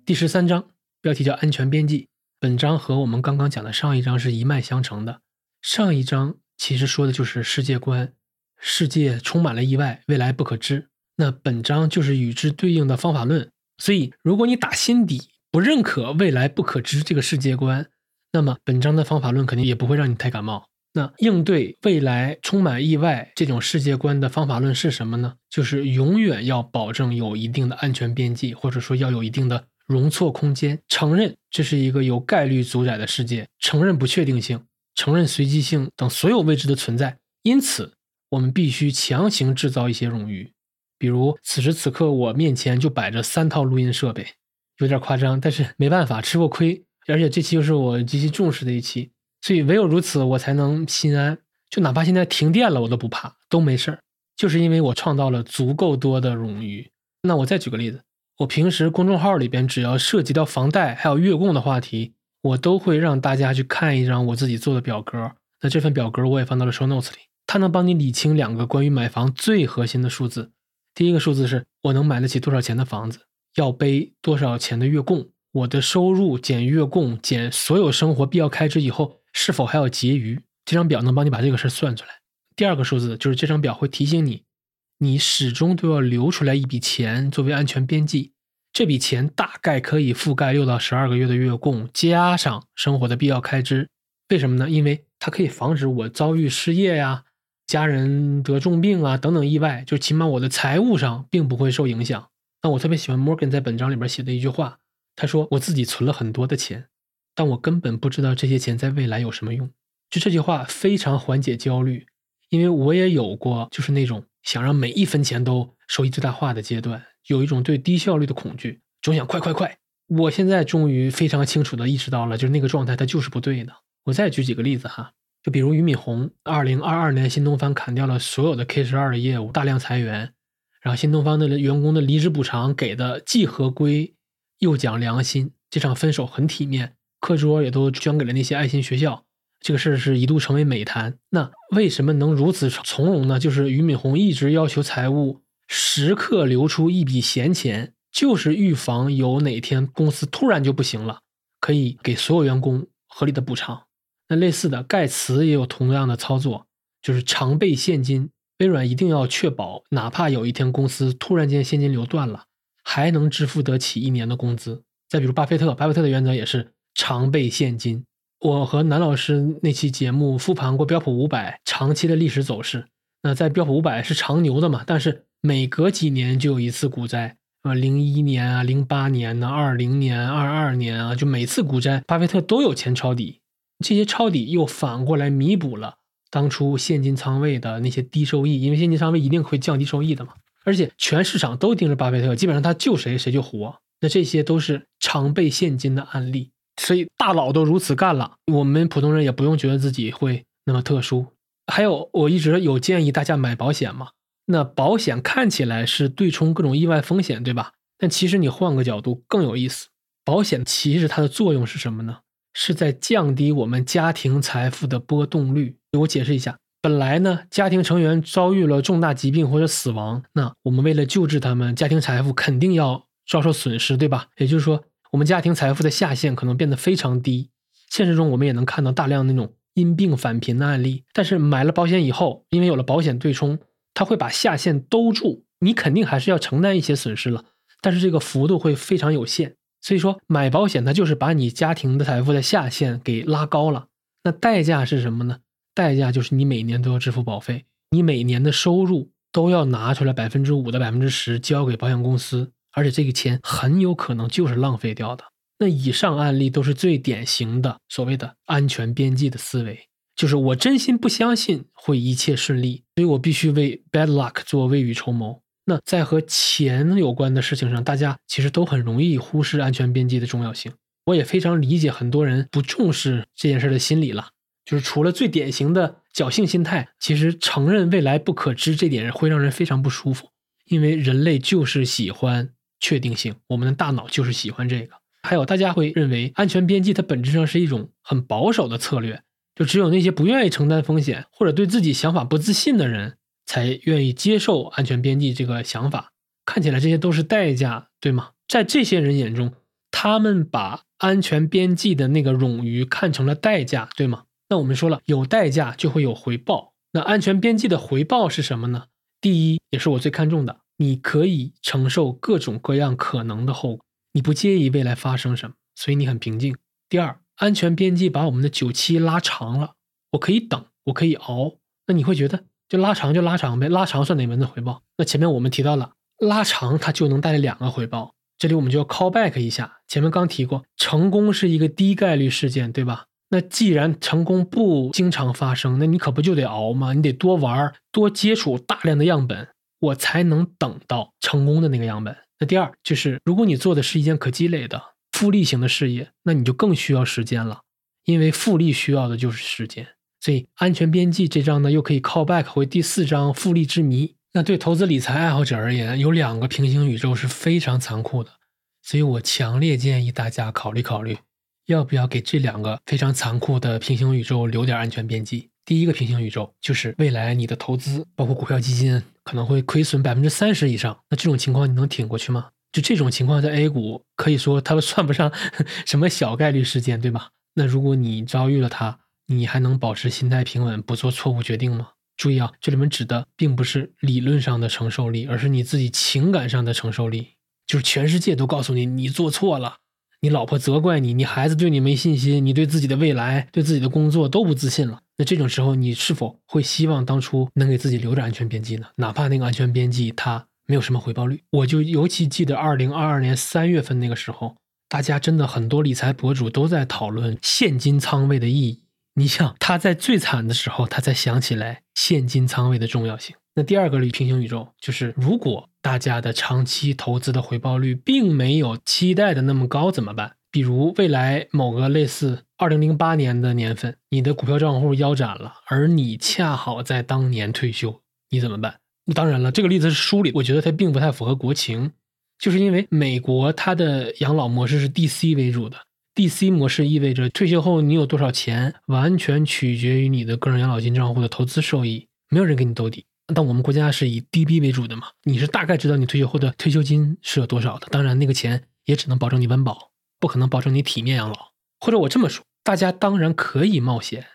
第十三章标题叫“安全边际”，本章和我们刚刚讲的上一章是一脉相承的。上一章。其实说的就是世界观，世界充满了意外，未来不可知。那本章就是与之对应的方法论。所以，如果你打心底不认可未来不可知这个世界观，那么本章的方法论肯定也不会让你太感冒。那应对未来充满意外这种世界观的方法论是什么呢？就是永远要保证有一定的安全边际，或者说要有一定的容错空间，承认这是一个有概率主宰的世界，承认不确定性。承认随机性等所有未知的存在，因此我们必须强行制造一些冗余。比如此时此刻我面前就摆着三套录音设备，有点夸张，但是没办法，吃过亏。而且这期又是我极其重视的一期，所以唯有如此，我才能心安。就哪怕现在停电了，我都不怕，都没事儿，就是因为我创造了足够多的冗余。那我再举个例子，我平时公众号里边只要涉及到房贷还有月供的话题。我都会让大家去看一张我自己做的表格，那这份表格我也放到了 show notes 里，它能帮你理清两个关于买房最核心的数字。第一个数字是我能买得起多少钱的房子，要背多少钱的月供，我的收入减月供减所有生活必要开支以后，是否还有结余？这张表能帮你把这个事儿算出来。第二个数字就是这张表会提醒你，你始终都要留出来一笔钱作为安全边际。这笔钱大概可以覆盖六到十二个月的月供，加上生活的必要开支。为什么呢？因为它可以防止我遭遇失业呀、家人得重病啊等等意外，就起码我的财务上并不会受影响。那我特别喜欢 Morgan 在本章里边写的一句话，他说：“我自己存了很多的钱，但我根本不知道这些钱在未来有什么用。”就这句话非常缓解焦虑，因为我也有过就是那种想让每一分钱都收益最大化的阶段。有一种对低效率的恐惧，总想快快快。我现在终于非常清楚的意识到了，就是那个状态它就是不对的。我再举几个例子哈，就比如俞敏洪，二零二二年新东方砍掉了所有的 K 十二的业务，大量裁员，然后新东方的员工的离职补偿给的既合规又讲良心，这场分手很体面，课桌也都捐给了那些爱心学校，这个事儿是一度成为美谈。那为什么能如此从容呢？就是俞敏洪一直要求财务。时刻留出一笔闲钱，就是预防有哪天公司突然就不行了，可以给所有员工合理的补偿。那类似的，盖茨也有同样的操作，就是常备现金。微软一定要确保，哪怕有一天公司突然间现金流断了，还能支付得起一年的工资。再比如巴菲特，巴菲特的原则也是常备现金。我和南老师那期节目复盘过标普五百长期的历史走势，那在标普五百是长牛的嘛，但是。每隔几年就有一次股灾，啊，零一年啊，零八年呢，二零年、二二年啊，就每次股灾，巴菲特都有钱抄底，这些抄底又反过来弥补了当初现金仓位的那些低收益，因为现金仓位一定会降低收益的嘛。而且全市场都盯着巴菲特，基本上他救谁谁就活。那这些都是常备现金的案例，所以大佬都如此干了，我们普通人也不用觉得自己会那么特殊。还有，我一直有建议大家买保险嘛。那保险看起来是对冲各种意外风险，对吧？但其实你换个角度更有意思，保险其实它的作用是什么呢？是在降低我们家庭财富的波动率。给我解释一下，本来呢，家庭成员遭遇了重大疾病或者死亡，那我们为了救治他们，家庭财富肯定要遭受损失，对吧？也就是说，我们家庭财富的下限可能变得非常低。现实中我们也能看到大量那种因病返贫的案例。但是买了保险以后，因为有了保险对冲，它会把下限兜住，你肯定还是要承担一些损失了，但是这个幅度会非常有限。所以说买保险它就是把你家庭的财富的下限给拉高了。那代价是什么呢？代价就是你每年都要支付保费，你每年的收入都要拿出来百分之五的百分之十交给保险公司，而且这个钱很有可能就是浪费掉的。那以上案例都是最典型的所谓的安全边际的思维，就是我真心不相信会一切顺利，所以我必须为 bad luck 做未雨绸缪。那在和钱有关的事情上，大家其实都很容易忽视安全边际的重要性。我也非常理解很多人不重视这件事的心理了。就是除了最典型的侥幸心态，其实承认未来不可知这点会让人非常不舒服，因为人类就是喜欢确定性，我们的大脑就是喜欢这个。还有大家会认为安全边际它本质上是一种很保守的策略，就只有那些不愿意承担风险或者对自己想法不自信的人才愿意接受安全边际这个想法。看起来这些都是代价，对吗？在这些人眼中，他们把安全边际的那个冗余看成了代价，对吗？那我们说了，有代价就会有回报。那安全边际的回报是什么呢？第一，也是我最看重的，你可以承受各种各样可能的后果，你不介意未来发生什么，所以你很平静。第二，安全边际把我们的久期拉长了，我可以等，我可以熬。那你会觉得，就拉长就拉长呗，拉长算哪门子回报？那前面我们提到了，拉长它就能带来两个回报。这里我们就要 call back 一下，前面刚提过，成功是一个低概率事件，对吧？那既然成功不经常发生，那你可不就得熬吗？你得多玩，多接触大量的样本，我才能等到成功的那个样本。那第二就是，如果你做的是一件可积累的复利型的事业，那你就更需要时间了，因为复利需要的就是时间。所以安全边际这章呢，又可以 call back 回第四章复利之谜。那对投资理财爱好者而言，有两个平行宇宙是非常残酷的，所以我强烈建议大家考虑考虑。要不要给这两个非常残酷的平行宇宙留点安全边际？第一个平行宇宙就是未来你的投资，包括股票基金可能会亏损百分之三十以上，那这种情况你能挺过去吗？就这种情况，在 A 股可以说它算不上什么小概率事件，对吧？那如果你遭遇了它，你还能保持心态平稳，不做错误决定吗？注意啊，这里面指的并不是理论上的承受力，而是你自己情感上的承受力，就是全世界都告诉你你做错了。你老婆责怪你，你孩子对你没信心，你对自己的未来、对自己的工作都不自信了。那这种时候，你是否会希望当初能给自己留点安全边际呢？哪怕那个安全边际它没有什么回报率。我就尤其记得二零二二年三月份那个时候，大家真的很多理财博主都在讨论现金仓位的意义。你想，他在最惨的时候，他才想起来现金仓位的重要性。那第二个平行宇宙就是，如果大家的长期投资的回报率并没有期待的那么高，怎么办？比如未来某个类似二零零八年的年份，你的股票账户腰斩了，而你恰好在当年退休，你怎么办？当然了，这个例子是书里，我觉得它并不太符合国情，就是因为美国它的养老模式是 DC 为主的，DC 模式意味着退休后你有多少钱，完全取决于你的个人养老金账户的投资收益，没有人给你兜底。但我们国家是以 DB 为主的嘛，你是大概知道你退休后的退休金是有多少的。当然，那个钱也只能保证你温饱，不可能保证你体面养老。或者我这么说，大家当然可以冒险，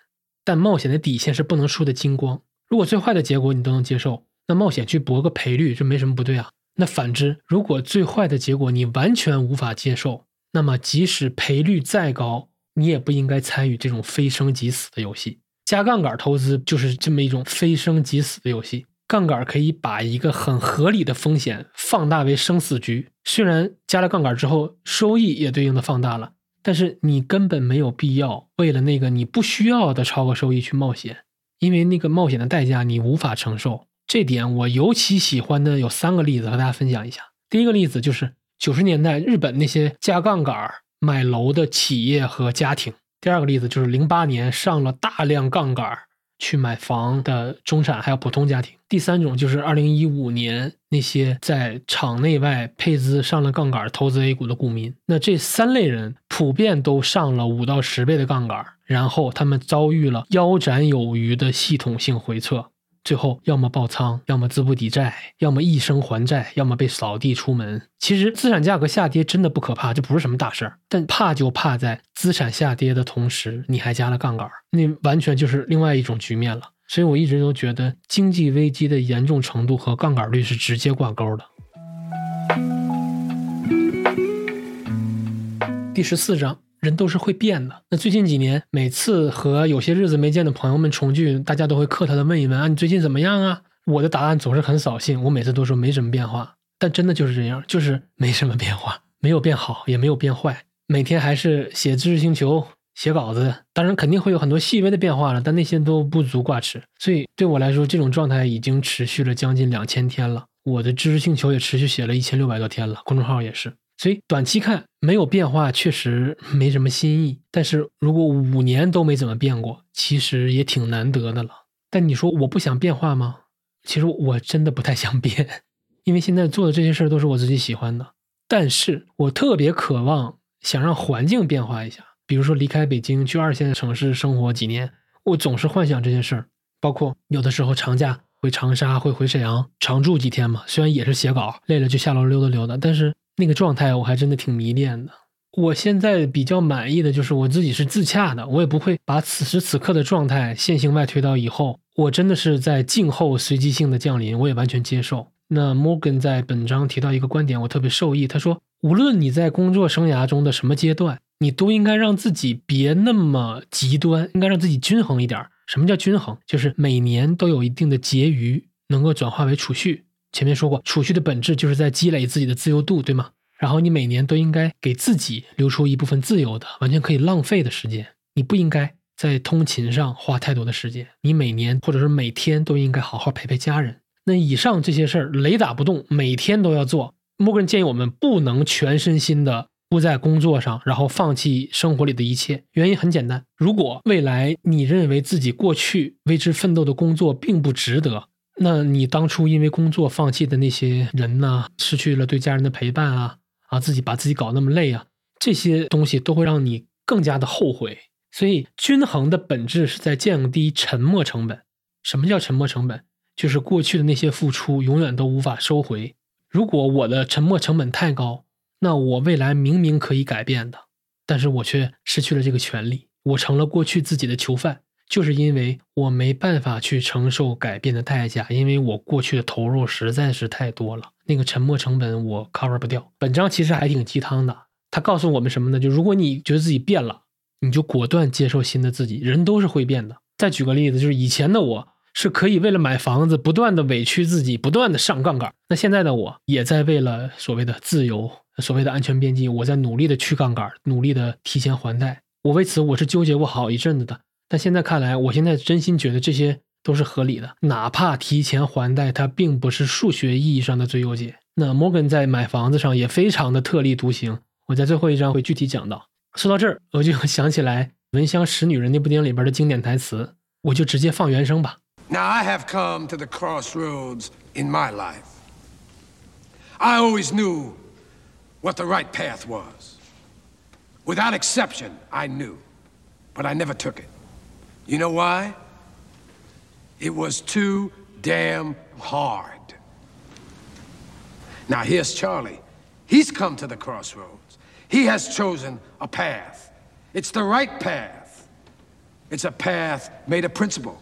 但冒险的底线是不能输的精光。如果最坏的结果你都能接受，那冒险去搏个赔率，这没什么不对啊。那反之，如果最坏的结果你完全无法接受，那么即使赔率再高，你也不应该参与这种非生即死的游戏。加杠杆投资就是这么一种非生即死的游戏。杠杆可以把一个很合理的风险放大为生死局。虽然加了杠杆之后收益也对应的放大了，但是你根本没有必要为了那个你不需要的超额收益去冒险，因为那个冒险的代价你无法承受。这点我尤其喜欢的有三个例子和大家分享一下。第一个例子就是九十年代日本那些加杠杆买楼的企业和家庭。第二个例子就是零八年上了大量杠杆去买房的中产还有普通家庭。第三种就是二零一五年那些在场内外配资上了杠杆投资 A 股的股民。那这三类人普遍都上了五到十倍的杠杆，然后他们遭遇了腰斩有余的系统性回撤。最后要么爆仓，要么资不抵债，要么一生还债，要么被扫地出门。其实资产价格下跌真的不可怕，这不是什么大事儿。但怕就怕在资产下跌的同时，你还加了杠杆，那完全就是另外一种局面了。所以我一直都觉得经济危机的严重程度和杠杆率是直接挂钩的。第十四章。人都是会变的。那最近几年，每次和有些日子没见的朋友们重聚，大家都会客套的问一问啊，你最近怎么样啊？我的答案总是很扫兴，我每次都说没什么变化。但真的就是这样，就是没什么变化，没有变好，也没有变坏。每天还是写知识星球，写稿子。当然肯定会有很多细微的变化了，但那些都不足挂齿。所以对我来说，这种状态已经持续了将近两千天了。我的知识星球也持续写了一千六百多天了，公众号也是。所以短期看没有变化，确实没什么新意。但是如果五年都没怎么变过，其实也挺难得的了。但你说我不想变化吗？其实我真的不太想变，(laughs) 因为现在做的这些事儿都是我自己喜欢的。但是我特别渴望想让环境变化一下，比如说离开北京去二线城市生活几年。我总是幻想这些事儿，包括有的时候长假回长沙，会回沈阳常住几天嘛。虽然也是写稿，累了就下楼溜达溜达，但是。那个状态我还真的挺迷恋的。我现在比较满意的就是我自己是自洽的，我也不会把此时此刻的状态线性外推到以后。我真的是在静候随机性的降临，我也完全接受。那 Morgan 在本章提到一个观点，我特别受益。他说，无论你在工作生涯中的什么阶段，你都应该让自己别那么极端，应该让自己均衡一点。什么叫均衡？就是每年都有一定的结余，能够转化为储蓄。前面说过，储蓄的本质就是在积累自己的自由度，对吗？然后你每年都应该给自己留出一部分自由的、完全可以浪费的时间。你不应该在通勤上花太多的时间。你每年或者是每天都应该好好陪陪家人。那以上这些事儿雷打不动，每天都要做。默克人建议我们不能全身心的扑在工作上，然后放弃生活里的一切。原因很简单：如果未来你认为自己过去为之奋斗的工作并不值得。那你当初因为工作放弃的那些人呢？失去了对家人的陪伴啊啊，自己把自己搞那么累啊，这些东西都会让你更加的后悔。所以，均衡的本质是在降低沉没成本。什么叫沉没成本？就是过去的那些付出永远都无法收回。如果我的沉没成本太高，那我未来明明可以改变的，但是我却失去了这个权利，我成了过去自己的囚犯。就是因为我没办法去承受改变的代价，因为我过去的投入实在是太多了，那个沉没成本我 cover 不掉。本章其实还挺鸡汤的，他告诉我们什么呢？就如果你觉得自己变了，你就果断接受新的自己。人都是会变的。再举个例子，就是以前的我是可以为了买房子不断的委屈自己，不断的上杠杆。那现在的我也在为了所谓的自由、所谓的安全边际，我在努力的去杠杆，努力的提前还贷。我为此我是纠结过好一阵子的。但现在看来，我现在真心觉得这些都是合理的，哪怕提前还贷，它并不是数学意义上的最优解。那 Morgan 在买房子上也非常的特立独行，我在最后一章会具体讲到。说到这儿，我就想起来《闻香识女人》那部电影里边的经典台词，我就直接放原声吧。Now I have come to the crossroads in my life. I always knew what the right path was. Without exception, I knew, but I never took it. You know why? It was too damn hard. Now here's Charlie. He's come to the crossroads. He has chosen a path. It's the right path. It's a path made of principle.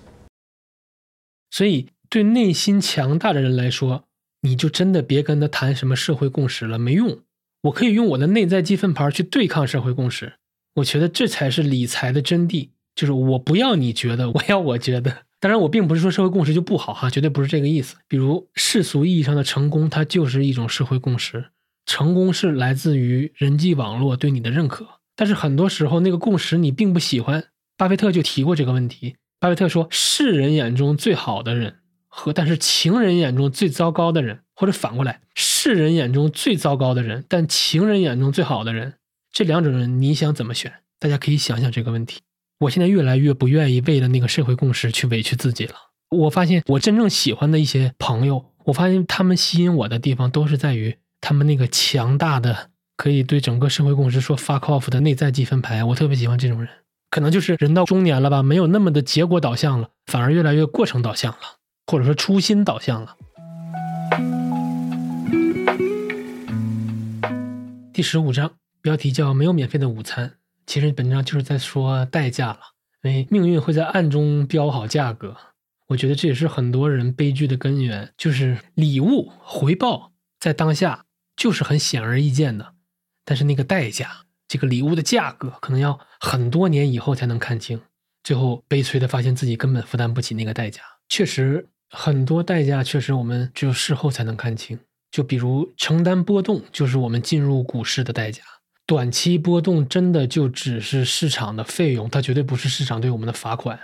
所以，对内心强大的人来说，你就真的别跟他谈什么社会共识了，没用。我可以用我的内在积分牌去对抗社会共识。我觉得这才是理财的真谛。就是我不要你觉得，(laughs) 我要我觉得。当然，我并不是说社会共识就不好哈，绝对不是这个意思。比如世俗意义上的成功，它就是一种社会共识。成功是来自于人际网络对你的认可，但是很多时候那个共识你并不喜欢。巴菲特就提过这个问题。巴菲特说，世人眼中最好的人和但是情人眼中最糟糕的人，或者反过来，世人眼中最糟糕的人，但情人眼中最好的人，这两种人你想怎么选？大家可以想想这个问题。我现在越来越不愿意为了那个社会共识去委屈自己了。我发现我真正喜欢的一些朋友，我发现他们吸引我的地方都是在于他们那个强大的可以对整个社会共识说 fuck off 的内在积分牌。我特别喜欢这种人。可能就是人到中年了吧，没有那么的结果导向了，反而越来越过程导向了。或者说初心导向了。第十五章标题叫“没有免费的午餐”，其实本质上就是在说代价了，因为命运会在暗中标好价格。我觉得这也是很多人悲剧的根源，就是礼物回报在当下就是很显而易见的，但是那个代价，这个礼物的价格可能要很多年以后才能看清，最后悲催的发现自己根本负担不起那个代价。确实，很多代价确实我们只有事后才能看清。就比如承担波动，就是我们进入股市的代价。短期波动真的就只是市场的费用，它绝对不是市场对我们的罚款。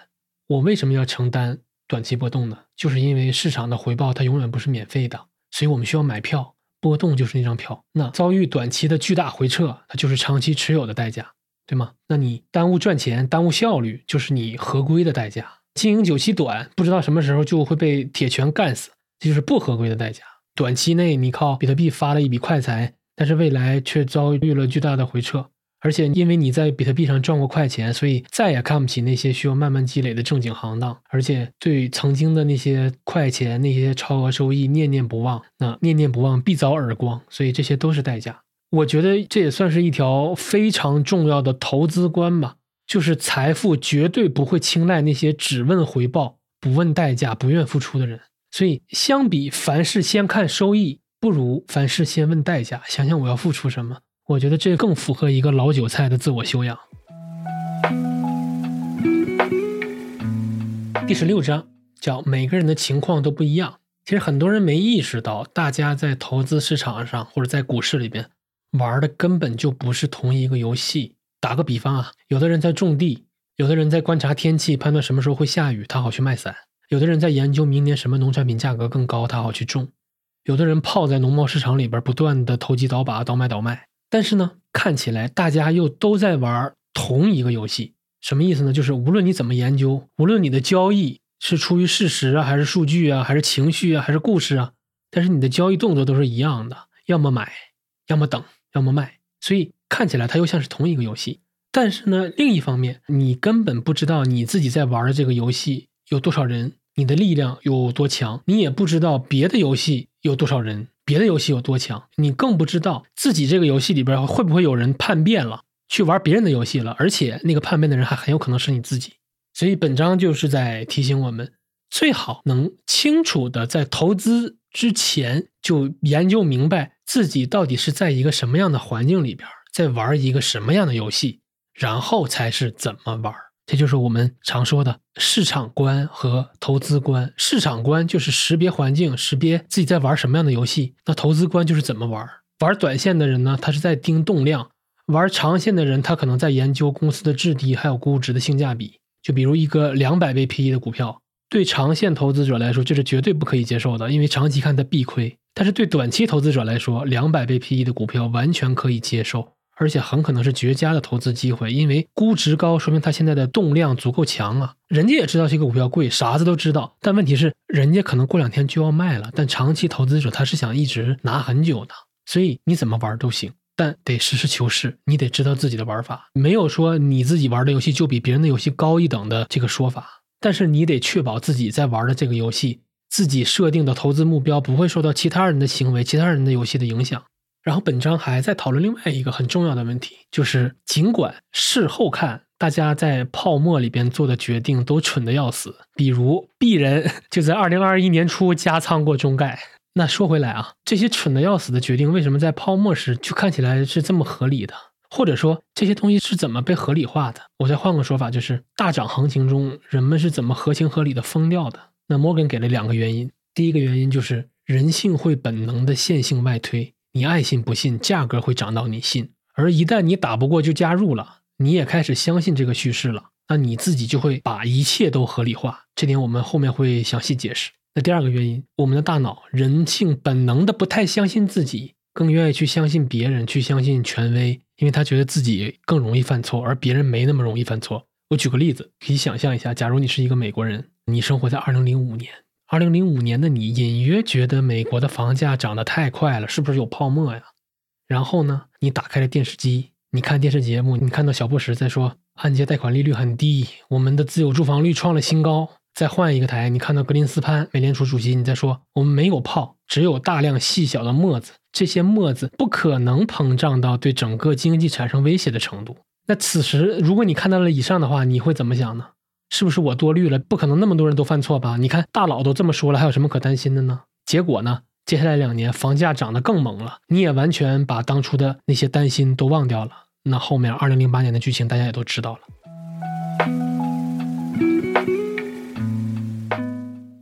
我为什么要承担短期波动呢？就是因为市场的回报它永远不是免费的，所以我们需要买票。波动就是那张票，那遭遇短期的巨大回撤，它就是长期持有的代价，对吗？那你耽误赚钱、耽误效率，就是你合规的代价。经营久期短，不知道什么时候就会被铁拳干死，这就是不合规的代价。短期内你靠比特币发了一笔快财，但是未来却遭遇了巨大的回撤，而且因为你在比特币上赚过快钱，所以再也看不起那些需要慢慢积累的正经行当，而且对曾经的那些快钱、那些超额收益念念不忘。那念念不忘必遭耳光，所以这些都是代价。我觉得这也算是一条非常重要的投资观吧，就是财富绝对不会青睐那些只问回报、不问代价、不愿付出的人。所以，相比凡事先看收益，不如凡事先问代价。想想我要付出什么，我觉得这更符合一个老韭菜的自我修养。第十六章叫每个人的情况都不一样。其实很多人没意识到，大家在投资市场上或者在股市里边玩的根本就不是同一个游戏。打个比方啊，有的人在种地，有的人在观察天气，判断什么时候会下雨，他好去卖伞。有的人在研究明年什么农产品价格更高，他好去种；有的人泡在农贸市场里边，不断的投机倒把、倒买倒卖。但是呢，看起来大家又都在玩同一个游戏，什么意思呢？就是无论你怎么研究，无论你的交易是出于事实啊，还是数据啊，还是情绪啊，还是故事啊，但是你的交易动作都是一样的，要么买，要么等，要么卖。所以看起来它又像是同一个游戏。但是呢，另一方面，你根本不知道你自己在玩的这个游戏。有多少人？你的力量有多强？你也不知道别的游戏有多少人，别的游戏有多强。你更不知道自己这个游戏里边会不会有人叛变了，去玩别人的游戏了，而且那个叛变的人还很有可能是你自己。所以本章就是在提醒我们，最好能清楚的在投资之前就研究明白自己到底是在一个什么样的环境里边，在玩一个什么样的游戏，然后才是怎么玩。这就是我们常说的市场观和投资观。市场观就是识别环境，识别自己在玩什么样的游戏；那投资观就是怎么玩。玩短线的人呢，他是在盯动量；玩长线的人，他可能在研究公司的质地还有估值的性价比。就比如一个两百倍 PE 的股票，对长线投资者来说，这是绝对不可以接受的，因为长期看它必亏。但是对短期投资者来说，两百倍 PE 的股票完全可以接受。而且很可能是绝佳的投资机会，因为估值高，说明它现在的动量足够强啊。人家也知道这个股票贵，啥子都知道，但问题是，人家可能过两天就要卖了。但长期投资者他是想一直拿很久的，所以你怎么玩都行，但得实事求是，你得知道自己的玩法。没有说你自己玩的游戏就比别人的游戏高一等的这个说法，但是你得确保自己在玩的这个游戏，自己设定的投资目标不会受到其他人的行为、其他人的游戏的影响。然后本章还在讨论另外一个很重要的问题，就是尽管事后看，大家在泡沫里边做的决定都蠢的要死，比如鄙人就在二零二一年初加仓过中概。那说回来啊，这些蠢的要死的决定，为什么在泡沫时就看起来是这么合理的？或者说这些东西是怎么被合理化的？我再换个说法，就是大涨行情中人们是怎么合情合理的疯掉的？那摩根给了两个原因，第一个原因就是人性会本能的线性外推。你爱信不信，价格会涨到你信。而一旦你打不过就加入了，你也开始相信这个叙事了，那你自己就会把一切都合理化。这点我们后面会详细解释。那第二个原因，我们的大脑人性本能的不太相信自己，更愿意去相信别人，去相信权威，因为他觉得自己更容易犯错，而别人没那么容易犯错。我举个例子，可以想象一下，假如你是一个美国人，你生活在二零零五年。二零零五年的你隐约觉得美国的房价涨得太快了，是不是有泡沫呀？然后呢，你打开了电视机，你看电视节目，你看到小布什在说按揭贷款利率很低，我们的自有住房率创了新高，再换一个台，你看到格林斯潘美联储主席，你再说我们没有炮，只有大量细小的沫子，这些沫子不可能膨胀到对整个经济产生威胁的程度。那此时如果你看到了以上的话，你会怎么想呢？是不是我多虑了？不可能那么多人都犯错吧？你看大佬都这么说了，还有什么可担心的呢？结果呢？接下来两年房价涨得更猛了，你也完全把当初的那些担心都忘掉了。那后面二零零八年的剧情大家也都知道了。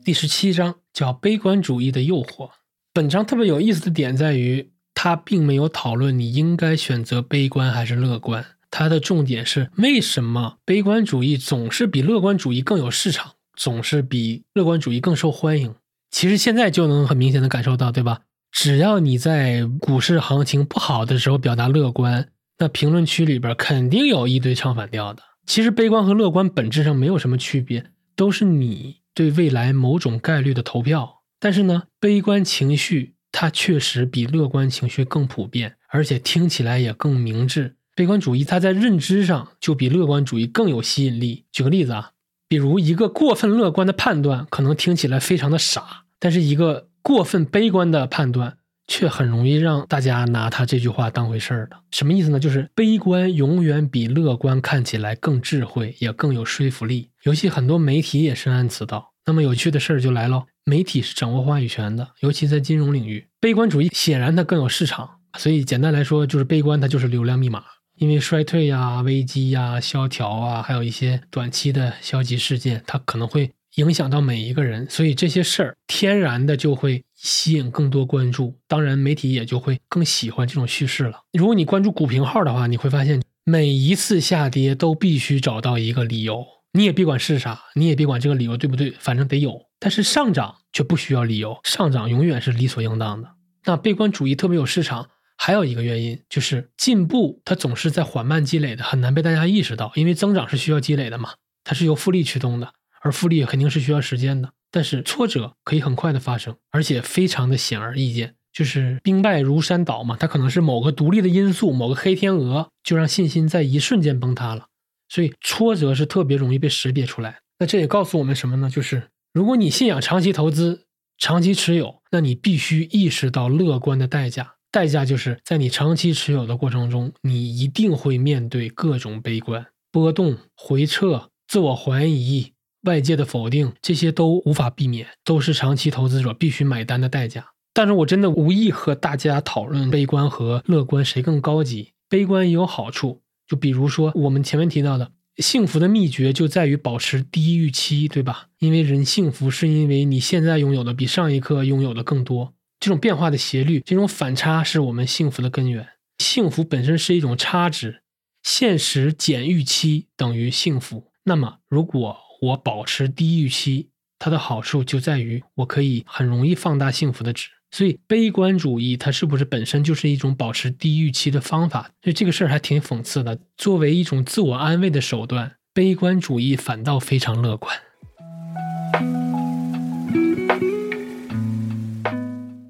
第十七章叫悲观主义的诱惑。本章特别有意思的点在于，它并没有讨论你应该选择悲观还是乐观，它的重点是为什么悲观主义总是比乐观主义更有市场，总是比乐观主义更受欢迎。其实现在就能很明显的感受到，对吧？只要你在股市行情不好的时候表达乐观，那评论区里边肯定有一堆唱反调的。其实悲观和乐观本质上没有什么区别，都是你对未来某种概率的投票。但是呢，悲观情绪它确实比乐观情绪更普遍，而且听起来也更明智。悲观主义它在认知上就比乐观主义更有吸引力。举个例子啊，比如一个过分乐观的判断，可能听起来非常的傻。但是一个过分悲观的判断，却很容易让大家拿他这句话当回事儿的。什么意思呢？就是悲观永远比乐观看起来更智慧，也更有说服力。尤其很多媒体也深谙此道。那么有趣的事儿就来了，媒体是掌握话语权的，尤其在金融领域，悲观主义显然它更有市场。所以简单来说，就是悲观它就是流量密码。因为衰退呀、危机呀、萧条啊，还有一些短期的消极事件，它可能会。影响到每一个人，所以这些事儿天然的就会吸引更多关注，当然媒体也就会更喜欢这种叙事了。如果你关注股评号的话，你会发现每一次下跌都必须找到一个理由，你也别管是啥，你也别管这个理由对不对，反正得有。但是上涨却不需要理由，上涨永远是理所应当的。那悲观主义特别有市场，还有一个原因就是进步它总是在缓慢积累的，很难被大家意识到，因为增长是需要积累的嘛，它是由复利驱动的。而复利肯定是需要时间的，但是挫折可以很快的发生，而且非常的显而易见，就是兵败如山倒嘛。它可能是某个独立的因素，某个黑天鹅就让信心在一瞬间崩塌了。所以挫折是特别容易被识别出来。那这也告诉我们什么呢？就是如果你信仰长期投资、长期持有，那你必须意识到乐观的代价。代价就是在你长期持有的过程中，你一定会面对各种悲观、波动、回撤、自我怀疑。外界的否定，这些都无法避免，都是长期投资者必须买单的代价。但是我真的无意和大家讨论悲观和乐观谁更高级。悲观也有好处，就比如说我们前面提到的，幸福的秘诀就在于保持低预期，对吧？因为人幸福是因为你现在拥有的比上一刻拥有的更多。这种变化的斜率，这种反差是我们幸福的根源。幸福本身是一种差值，现实减预期等于幸福。那么如果我保持低预期，它的好处就在于我可以很容易放大幸福的值。所以，悲观主义它是不是本身就是一种保持低预期的方法？所以这个事儿还挺讽刺的。作为一种自我安慰的手段，悲观主义反倒非常乐观。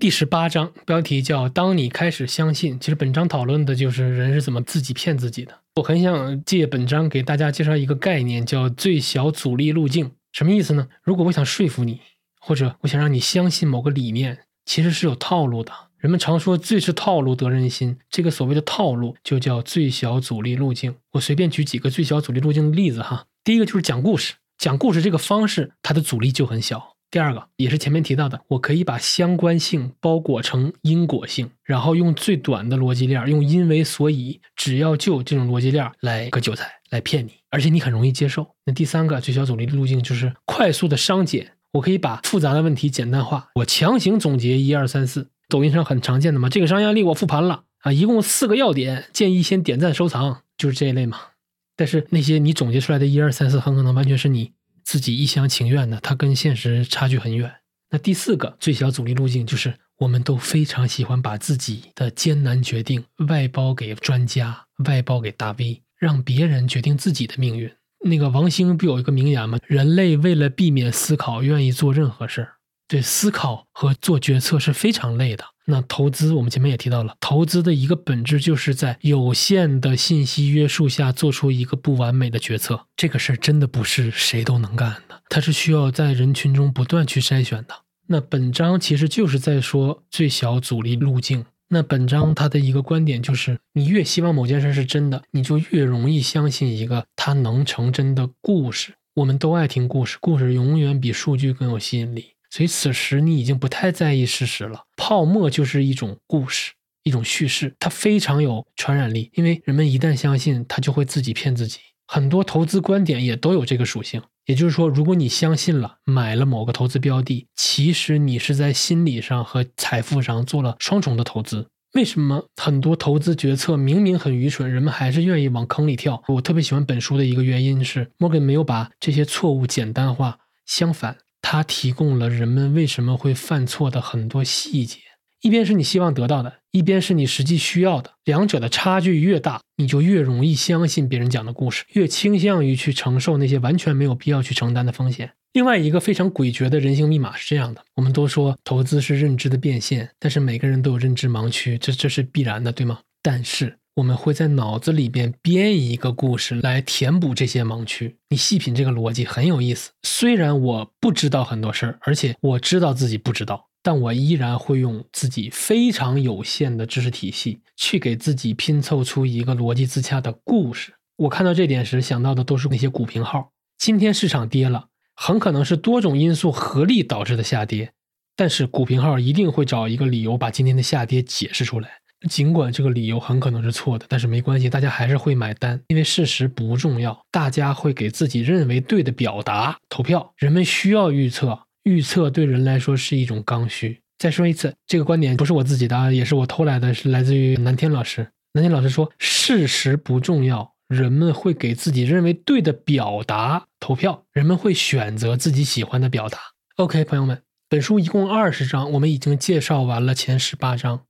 第十八章标题叫“当你开始相信”。其实本章讨论的就是人是怎么自己骗自己的。我很想借本章给大家介绍一个概念，叫最小阻力路径。什么意思呢？如果我想说服你，或者我想让你相信某个理念，其实是有套路的。人们常说“最是套路得人心”，这个所谓的套路就叫最小阻力路径。我随便举几个最小阻力路径的例子哈。第一个就是讲故事，讲故事这个方式，它的阻力就很小。第二个也是前面提到的，我可以把相关性包裹成因果性，然后用最短的逻辑链，用因为所以只要就这种逻辑链来割韭菜，来骗你，而且你很容易接受。那第三个最小阻力路径就是快速的商减，我可以把复杂的问题简单化，我强行总结一二三四，抖音上很常见的嘛，这个商业案例我复盘了啊，一共四个要点，建议先点赞收藏，就是这一类嘛。但是那些你总结出来的一二三四，很可能完全是你。自己一厢情愿的，他跟现实差距很远。那第四个最小阻力路径就是，我们都非常喜欢把自己的艰难决定外包给专家，外包给大 V，让别人决定自己的命运。那个王兴不有一个名言吗？人类为了避免思考，愿意做任何事儿。对思考和做决策是非常累的。那投资，我们前面也提到了，投资的一个本质就是在有限的信息约束下做出一个不完美的决策。这个事儿真的不是谁都能干的，它是需要在人群中不断去筛选的。那本章其实就是在说最小阻力路径。那本章它的一个观点就是，你越希望某件事是真的，你就越容易相信一个它能成真的故事。我们都爱听故事，故事永远比数据更有吸引力。所以此时你已经不太在意事实了。泡沫就是一种故事，一种叙事，它非常有传染力。因为人们一旦相信，他就会自己骗自己。很多投资观点也都有这个属性。也就是说，如果你相信了，买了某个投资标的，其实你是在心理上和财富上做了双重的投资。为什么很多投资决策明明很愚蠢，人们还是愿意往坑里跳？我特别喜欢本书的一个原因是，摩根没有把这些错误简单化，相反。它提供了人们为什么会犯错的很多细节，一边是你希望得到的，一边是你实际需要的，两者的差距越大，你就越容易相信别人讲的故事，越倾向于去承受那些完全没有必要去承担的风险。另外一个非常诡谲的人性密码是这样的：我们都说投资是认知的变现，但是每个人都有认知盲区，这这是必然的，对吗？但是。我们会在脑子里边编一个故事来填补这些盲区。你细品这个逻辑很有意思。虽然我不知道很多事儿，而且我知道自己不知道，但我依然会用自己非常有限的知识体系去给自己拼凑出一个逻辑自洽的故事。我看到这点时想到的都是那些股评号。今天市场跌了，很可能是多种因素合力导致的下跌，但是股评号一定会找一个理由把今天的下跌解释出来。尽管这个理由很可能是错的，但是没关系，大家还是会买单，因为事实不重要。大家会给自己认为对的表达投票。人们需要预测，预测对人来说是一种刚需。再说一次，这个观点不是我自己的，也是我偷来的，是来自于南天老师。南天老师说，事实不重要，人们会给自己认为对的表达投票，人们会选择自己喜欢的表达。OK，朋友们，本书一共二十章，我们已经介绍完了前十八章。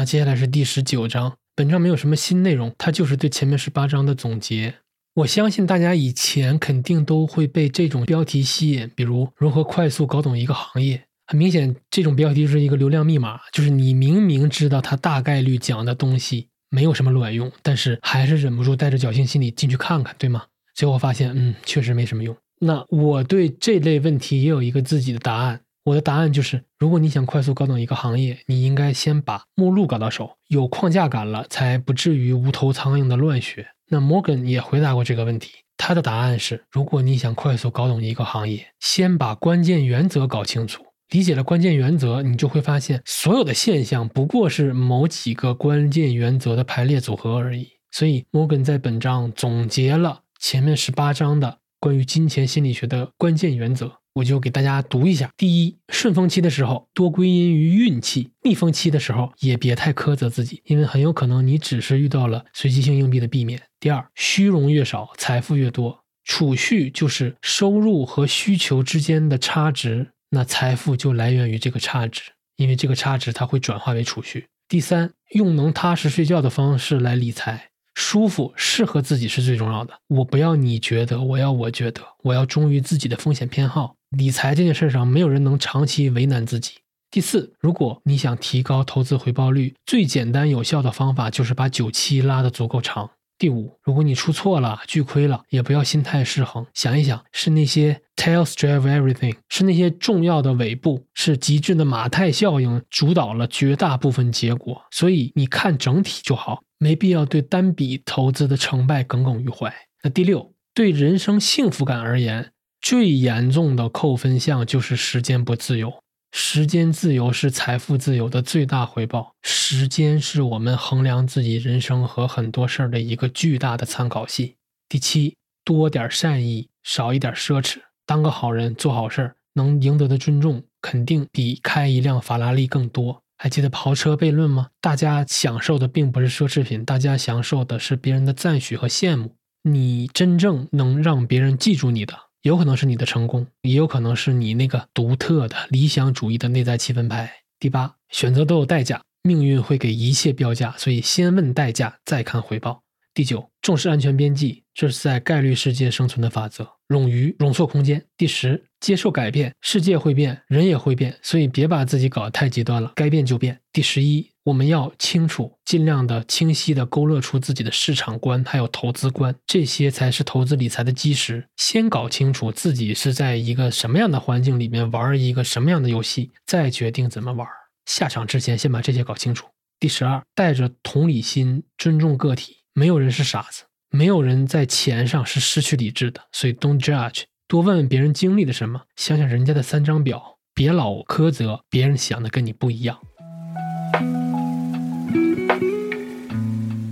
那接下来是第十九章，本章没有什么新内容，它就是对前面十八章的总结。我相信大家以前肯定都会被这种标题吸引，比如如何快速搞懂一个行业。很明显，这种标题是一个流量密码，就是你明明知道它大概率讲的东西没有什么卵用，但是还是忍不住带着侥幸心理进去看看，对吗？最后发现，嗯，确实没什么用。那我对这类问题也有一个自己的答案。我的答案就是，如果你想快速搞懂一个行业，你应该先把目录搞到手，有框架感了，才不至于无头苍蝇的乱学。那 Morgan 也回答过这个问题，他的答案是，如果你想快速搞懂一个行业，先把关键原则搞清楚。理解了关键原则，你就会发现，所有的现象不过是某几个关键原则的排列组合而已。所以，Morgan 在本章总结了前面十八章的关于金钱心理学的关键原则。我就给大家读一下：第一，顺风期的时候多归因于运气；逆风期的时候也别太苛责自己，因为很有可能你只是遇到了随机性硬币的避免。第二，虚荣越少，财富越多。储蓄就是收入和需求之间的差值，那财富就来源于这个差值，因为这个差值它会转化为储蓄。第三，用能踏实睡觉的方式来理财。舒服，适合自己是最重要的。我不要你觉得，我要我觉得，我要忠于自己的风险偏好。理财这件事上，没有人能长期为难自己。第四，如果你想提高投资回报率，最简单有效的方法就是把久期拉得足够长。第五，如果你出错了、巨亏了，也不要心态失衡，想一想，是那些 tails drive everything，是那些重要的尾部，是极致的马太效应主导了绝大部分结果。所以你看整体就好。没必要对单笔投资的成败耿耿于怀。那第六，对人生幸福感而言，最严重的扣分项就是时间不自由。时间自由是财富自由的最大回报。时间是我们衡量自己人生和很多事儿的一个巨大的参考系。第七，多点善意，少一点奢侈。当个好人，做好事儿，能赢得的尊重肯定比开一辆法拉利更多。还记得跑车悖论吗？大家享受的并不是奢侈品，大家享受的是别人的赞许和羡慕。你真正能让别人记住你的，有可能是你的成功，也有可能是你那个独特的理想主义的内在气氛牌。第八，选择都有代价，命运会给一切标价，所以先问代价，再看回报。第九，重视安全边际，这是在概率世界生存的法则。冗余容错空间。第十，接受改变，世界会变，人也会变，所以别把自己搞得太极端了，该变就变。第十一，我们要清楚，尽量的清晰的勾勒出自己的市场观，还有投资观，这些才是投资理财的基石。先搞清楚自己是在一个什么样的环境里面玩一个什么样的游戏，再决定怎么玩。下场之前，先把这些搞清楚。第十二，带着同理心，尊重个体，没有人是傻子。没有人在钱上是失去理智的，所以 don't judge，多问问别人经历了什么，想想人家的三张表，别老苛责别人想的跟你不一样。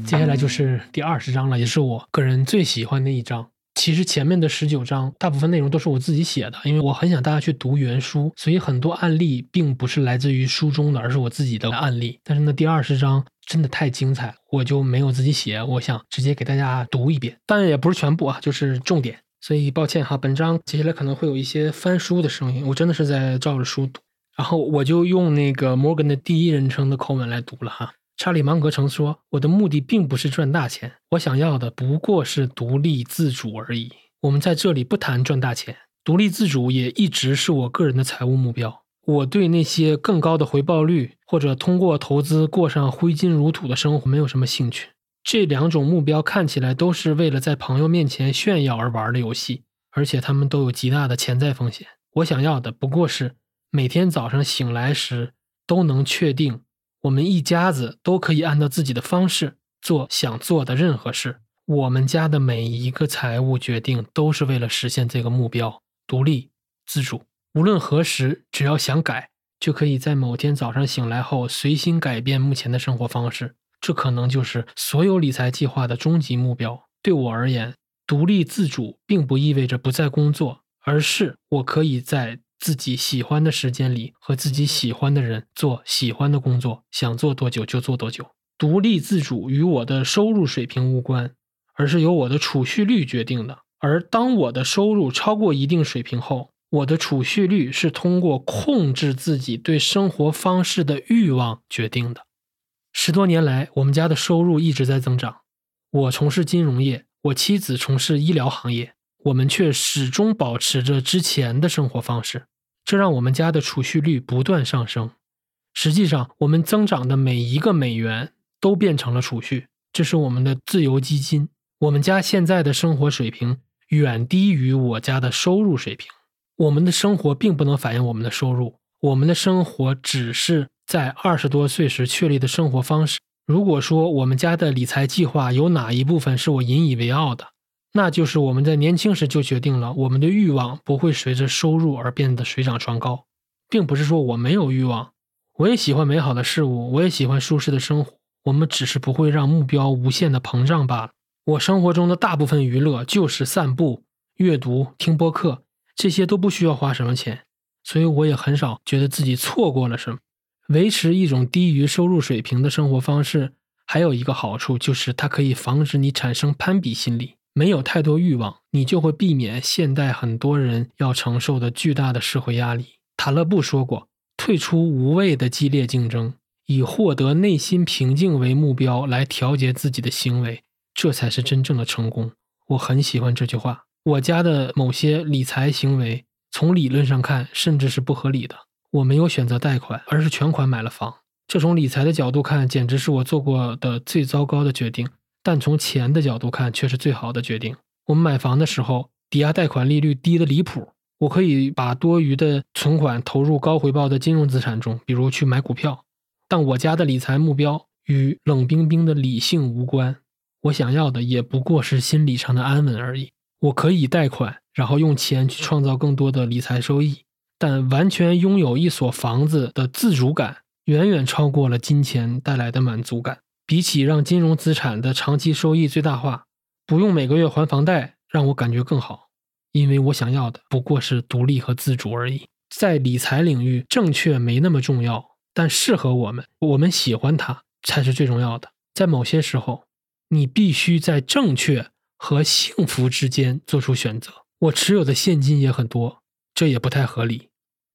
接下来就是第二十章了，也是我个人最喜欢的一章。其实前面的十九章大部分内容都是我自己写的，因为我很想大家去读原书，所以很多案例并不是来自于书中的，而是我自己的案例。但是呢，第二十章真的太精彩，我就没有自己写，我想直接给大家读一遍，但也不是全部啊，就是重点。所以抱歉哈，本章接下来可能会有一些翻书的声音，我真的是在照着书读，然后我就用那个摩根的第一人称的口吻来读了哈。查理芒格曾说：“我的目的并不是赚大钱，我想要的不过是独立自主而已。”我们在这里不谈赚大钱，独立自主也一直是我个人的财务目标。我对那些更高的回报率或者通过投资过上挥金如土的生活没有什么兴趣。这两种目标看起来都是为了在朋友面前炫耀而玩的游戏，而且他们都有极大的潜在风险。我想要的不过是每天早上醒来时都能确定。我们一家子都可以按照自己的方式做想做的任何事。我们家的每一个财务决定都是为了实现这个目标：独立自主。无论何时，只要想改，就可以在某天早上醒来后随心改变目前的生活方式。这可能就是所有理财计划的终极目标。对我而言，独立自主并不意味着不再工作，而是我可以在。自己喜欢的时间里和自己喜欢的人做喜欢的工作，想做多久就做多久。独立自主与我的收入水平无关，而是由我的储蓄率决定的。而当我的收入超过一定水平后，我的储蓄率是通过控制自己对生活方式的欲望决定的。十多年来，我们家的收入一直在增长。我从事金融业，我妻子从事医疗行业。我们却始终保持着之前的生活方式，这让我们家的储蓄率不断上升。实际上，我们增长的每一个美元都变成了储蓄，这是我们的自由基金。我们家现在的生活水平远低于我家的收入水平。我们的生活并不能反映我们的收入，我们的生活只是在二十多岁时确立的生活方式。如果说我们家的理财计划有哪一部分是我引以为傲的，那就是我们在年轻时就决定了，我们的欲望不会随着收入而变得水涨船高，并不是说我没有欲望，我也喜欢美好的事物，我也喜欢舒适的生活，我们只是不会让目标无限的膨胀罢了。我生活中的大部分娱乐就是散步、阅读、听播客，这些都不需要花什么钱，所以我也很少觉得自己错过了什么。维持一种低于收入水平的生活方式，还有一个好处就是它可以防止你产生攀比心理。没有太多欲望，你就会避免现代很多人要承受的巨大的社会压力。塔勒布说过：“退出无谓的激烈竞争，以获得内心平静为目标来调节自己的行为，这才是真正的成功。”我很喜欢这句话。我家的某些理财行为，从理论上看甚至是不合理的。我没有选择贷款，而是全款买了房。这从理财的角度看，简直是我做过的最糟糕的决定。但从钱的角度看，却是最好的决定。我们买房的时候，抵押贷款利率低的离谱，我可以把多余的存款投入高回报的金融资产中，比如去买股票。但我家的理财目标与冷冰冰的理性无关，我想要的也不过是心理上的安稳而已。我可以贷款，然后用钱去创造更多的理财收益，但完全拥有一所房子的自主感，远远超过了金钱带来的满足感。比起让金融资产的长期收益最大化，不用每个月还房贷，让我感觉更好。因为我想要的不过是独立和自主而已。在理财领域，正确没那么重要，但适合我们，我们喜欢它才是最重要的。在某些时候，你必须在正确和幸福之间做出选择。我持有的现金也很多，这也不太合理。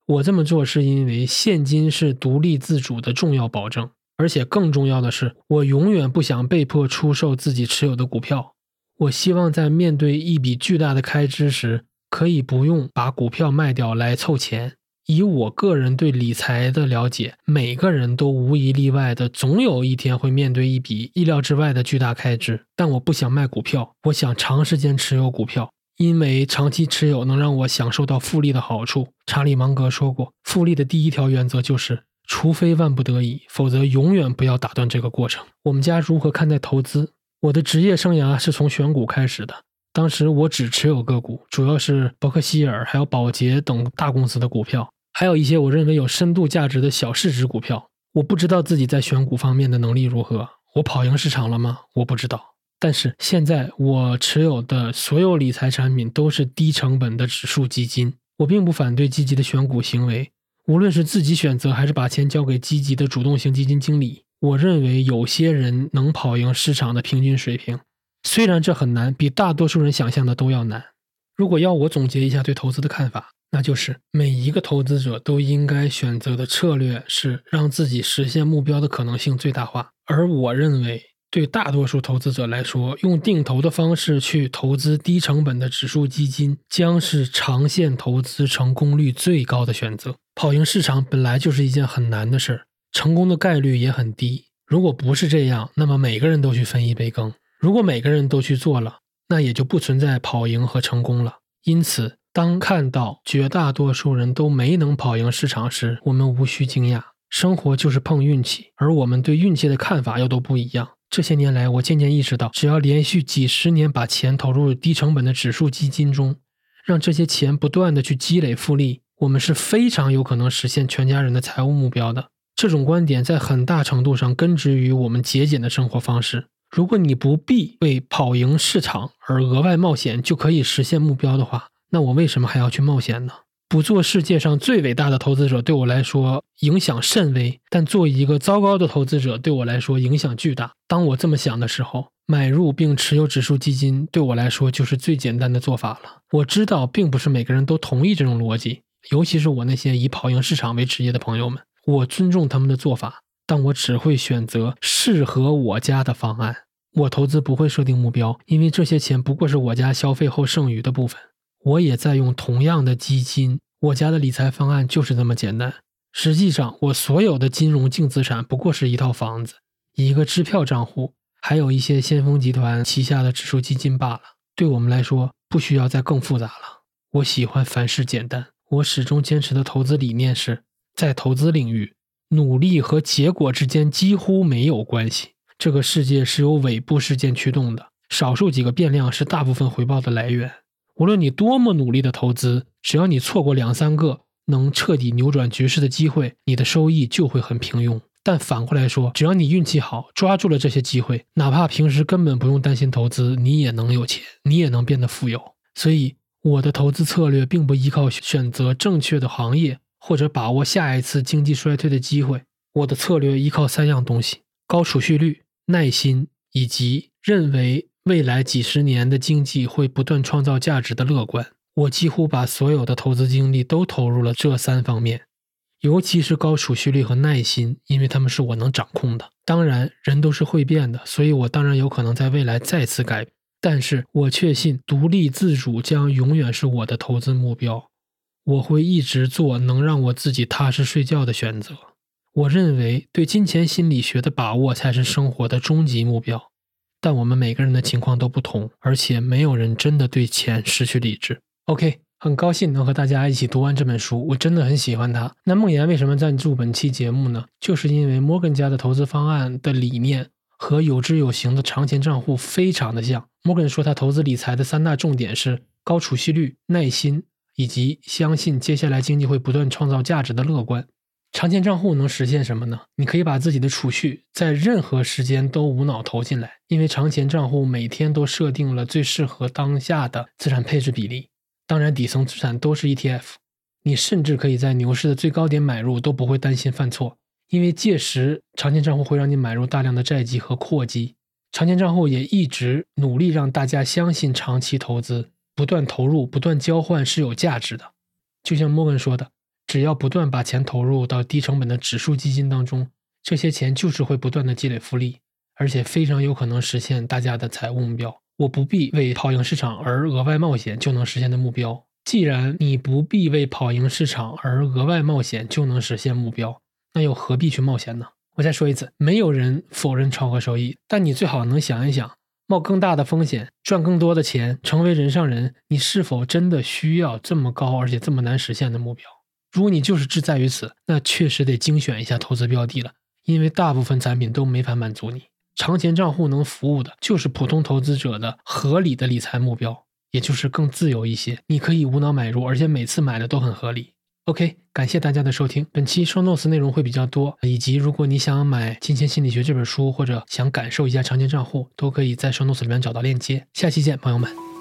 我这么做是因为现金是独立自主的重要保证。而且更重要的是，我永远不想被迫出售自己持有的股票。我希望在面对一笔巨大的开支时，可以不用把股票卖掉来凑钱。以我个人对理财的了解，每个人都无一例外的总有一天会面对一笔意料之外的巨大开支。但我不想卖股票，我想长时间持有股票，因为长期持有能让我享受到复利的好处。查理芒格说过，复利的第一条原则就是，除非万不得已，否则永远不要打断这个过程。我们家如何看待投资？我的职业生涯是从选股开始的。当时我只持有个股，主要是伯克希尔、还有宝洁等大公司的股票，还有一些我认为有深度价值的小市值股票。我不知道自己在选股方面的能力如何，我跑赢市场了吗？我不知道。但是现在我持有的所有理财产品都是低成本的指数基金。我并不反对积极的选股行为，无论是自己选择还是把钱交给积极的主动型基金经理。我认为有些人能跑赢市场的平均水平。虽然这很难，比大多数人想象的都要难。如果要我总结一下对投资的看法，那就是每一个投资者都应该选择的策略是让自己实现目标的可能性最大化。而我认为，对大多数投资者来说，用定投的方式去投资低成本的指数基金，将是长线投资成功率最高的选择。跑赢市场本来就是一件很难的事儿，成功的概率也很低。如果不是这样，那么每个人都去分一杯羹。如果每个人都去做了，那也就不存在跑赢和成功了。因此，当看到绝大多数人都没能跑赢市场时，我们无需惊讶。生活就是碰运气，而我们对运气的看法又都不一样。这些年来，我渐渐意识到，只要连续几十年把钱投入低成本的指数基金中，让这些钱不断的去积累复利，我们是非常有可能实现全家人的财务目标的。这种观点在很大程度上根植于我们节俭的生活方式。如果你不必为跑赢市场而额外冒险就可以实现目标的话，那我为什么还要去冒险呢？不做世界上最伟大的投资者对我来说影响甚微，但做一个糟糕的投资者对我来说影响巨大。当我这么想的时候，买入并持有指数基金对我来说就是最简单的做法了。我知道并不是每个人都同意这种逻辑，尤其是我那些以跑赢市场为职业的朋友们，我尊重他们的做法。但我只会选择适合我家的方案。我投资不会设定目标，因为这些钱不过是我家消费后剩余的部分。我也在用同样的基金，我家的理财方案就是这么简单。实际上，我所有的金融净资产不过是一套房子、一个支票账户，还有一些先锋集团旗下的指数基金罢了。对我们来说，不需要再更复杂了。我喜欢凡事简单。我始终坚持的投资理念是在投资领域。努力和结果之间几乎没有关系。这个世界是由尾部事件驱动的，少数几个变量是大部分回报的来源。无论你多么努力的投资，只要你错过两三个能彻底扭转局势的机会，你的收益就会很平庸。但反过来说，只要你运气好，抓住了这些机会，哪怕平时根本不用担心投资，你也能有钱，你也能变得富有。所以，我的投资策略并不依靠选择正确的行业。或者把握下一次经济衰退的机会，我的策略依靠三样东西：高储蓄率、耐心，以及认为未来几十年的经济会不断创造价值的乐观。我几乎把所有的投资精力都投入了这三方面，尤其是高储蓄率和耐心，因为他们是我能掌控的。当然，人都是会变的，所以我当然有可能在未来再次改，但是我确信独立自主将永远是我的投资目标。我会一直做能让我自己踏实睡觉的选择。我认为对金钱心理学的把握才是生活的终极目标。但我们每个人的情况都不同，而且没有人真的对钱失去理智。OK，很高兴能和大家一起读完这本书，我真的很喜欢它。那梦岩为什么赞助本期节目呢？就是因为摩根家的投资方案的理念和有知有行的长钱账户非常的像。摩根说他投资理财的三大重点是高储蓄率、耐心。以及相信接下来经济会不断创造价值的乐观，长钱账户能实现什么呢？你可以把自己的储蓄在任何时间都无脑投进来，因为长钱账户每天都设定了最适合当下的资产配置比例。当然，底层资产都是 ETF，你甚至可以在牛市的最高点买入，都不会担心犯错，因为届时长钱账户会让你买入大量的债基和扩基。长钱账户也一直努力让大家相信长期投资。不断投入、不断交换是有价值的，就像摩根说的，只要不断把钱投入到低成本的指数基金当中，这些钱就是会不断的积累复利，而且非常有可能实现大家的财务目标。我不必为跑赢市场而额外冒险就能实现的目标。既然你不必为跑赢市场而额外冒险就能实现目标，那又何必去冒险呢？我再说一次，没有人否认超额收益，但你最好能想一想，冒更大的风险赚更多的钱，成为人上人，你是否真的需要这么高而且这么难实现的目标？如果你就是志在于此，那确实得精选一下投资标的了，因为大部分产品都没法满足你。长钱账户能服务的就是普通投资者的合理的理财目标，也就是更自由一些。你可以无脑买入，而且每次买的都很合理。OK，感谢大家的收听。本期 show notes 内容会比较多，以及如果你想买《金钱心理学》这本书，或者想感受一下长钱账户，都可以在 show notes 里面找到链接。下期见，朋友们。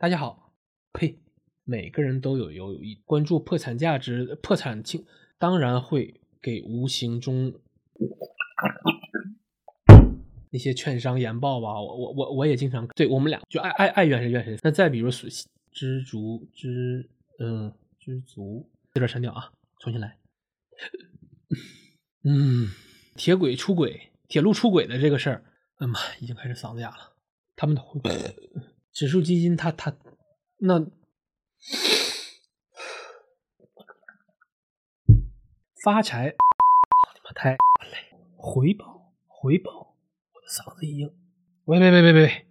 大家好，呸！每个人都有有一关注破产价值、破产清，当然会给无形中那些券商研报吧。我我我我也经常对我们俩就爱爱爱怨谁怨谁。那再比如知足知嗯知足，这段删掉啊，重新来。(laughs) 嗯，铁轨出轨。铁路出轨的这个事儿，哎妈，已经开始嗓子哑了。他们的 (laughs) 指数基金，它它那发财，你妈太累，回报回报，我的嗓子一硬，喂喂喂喂喂。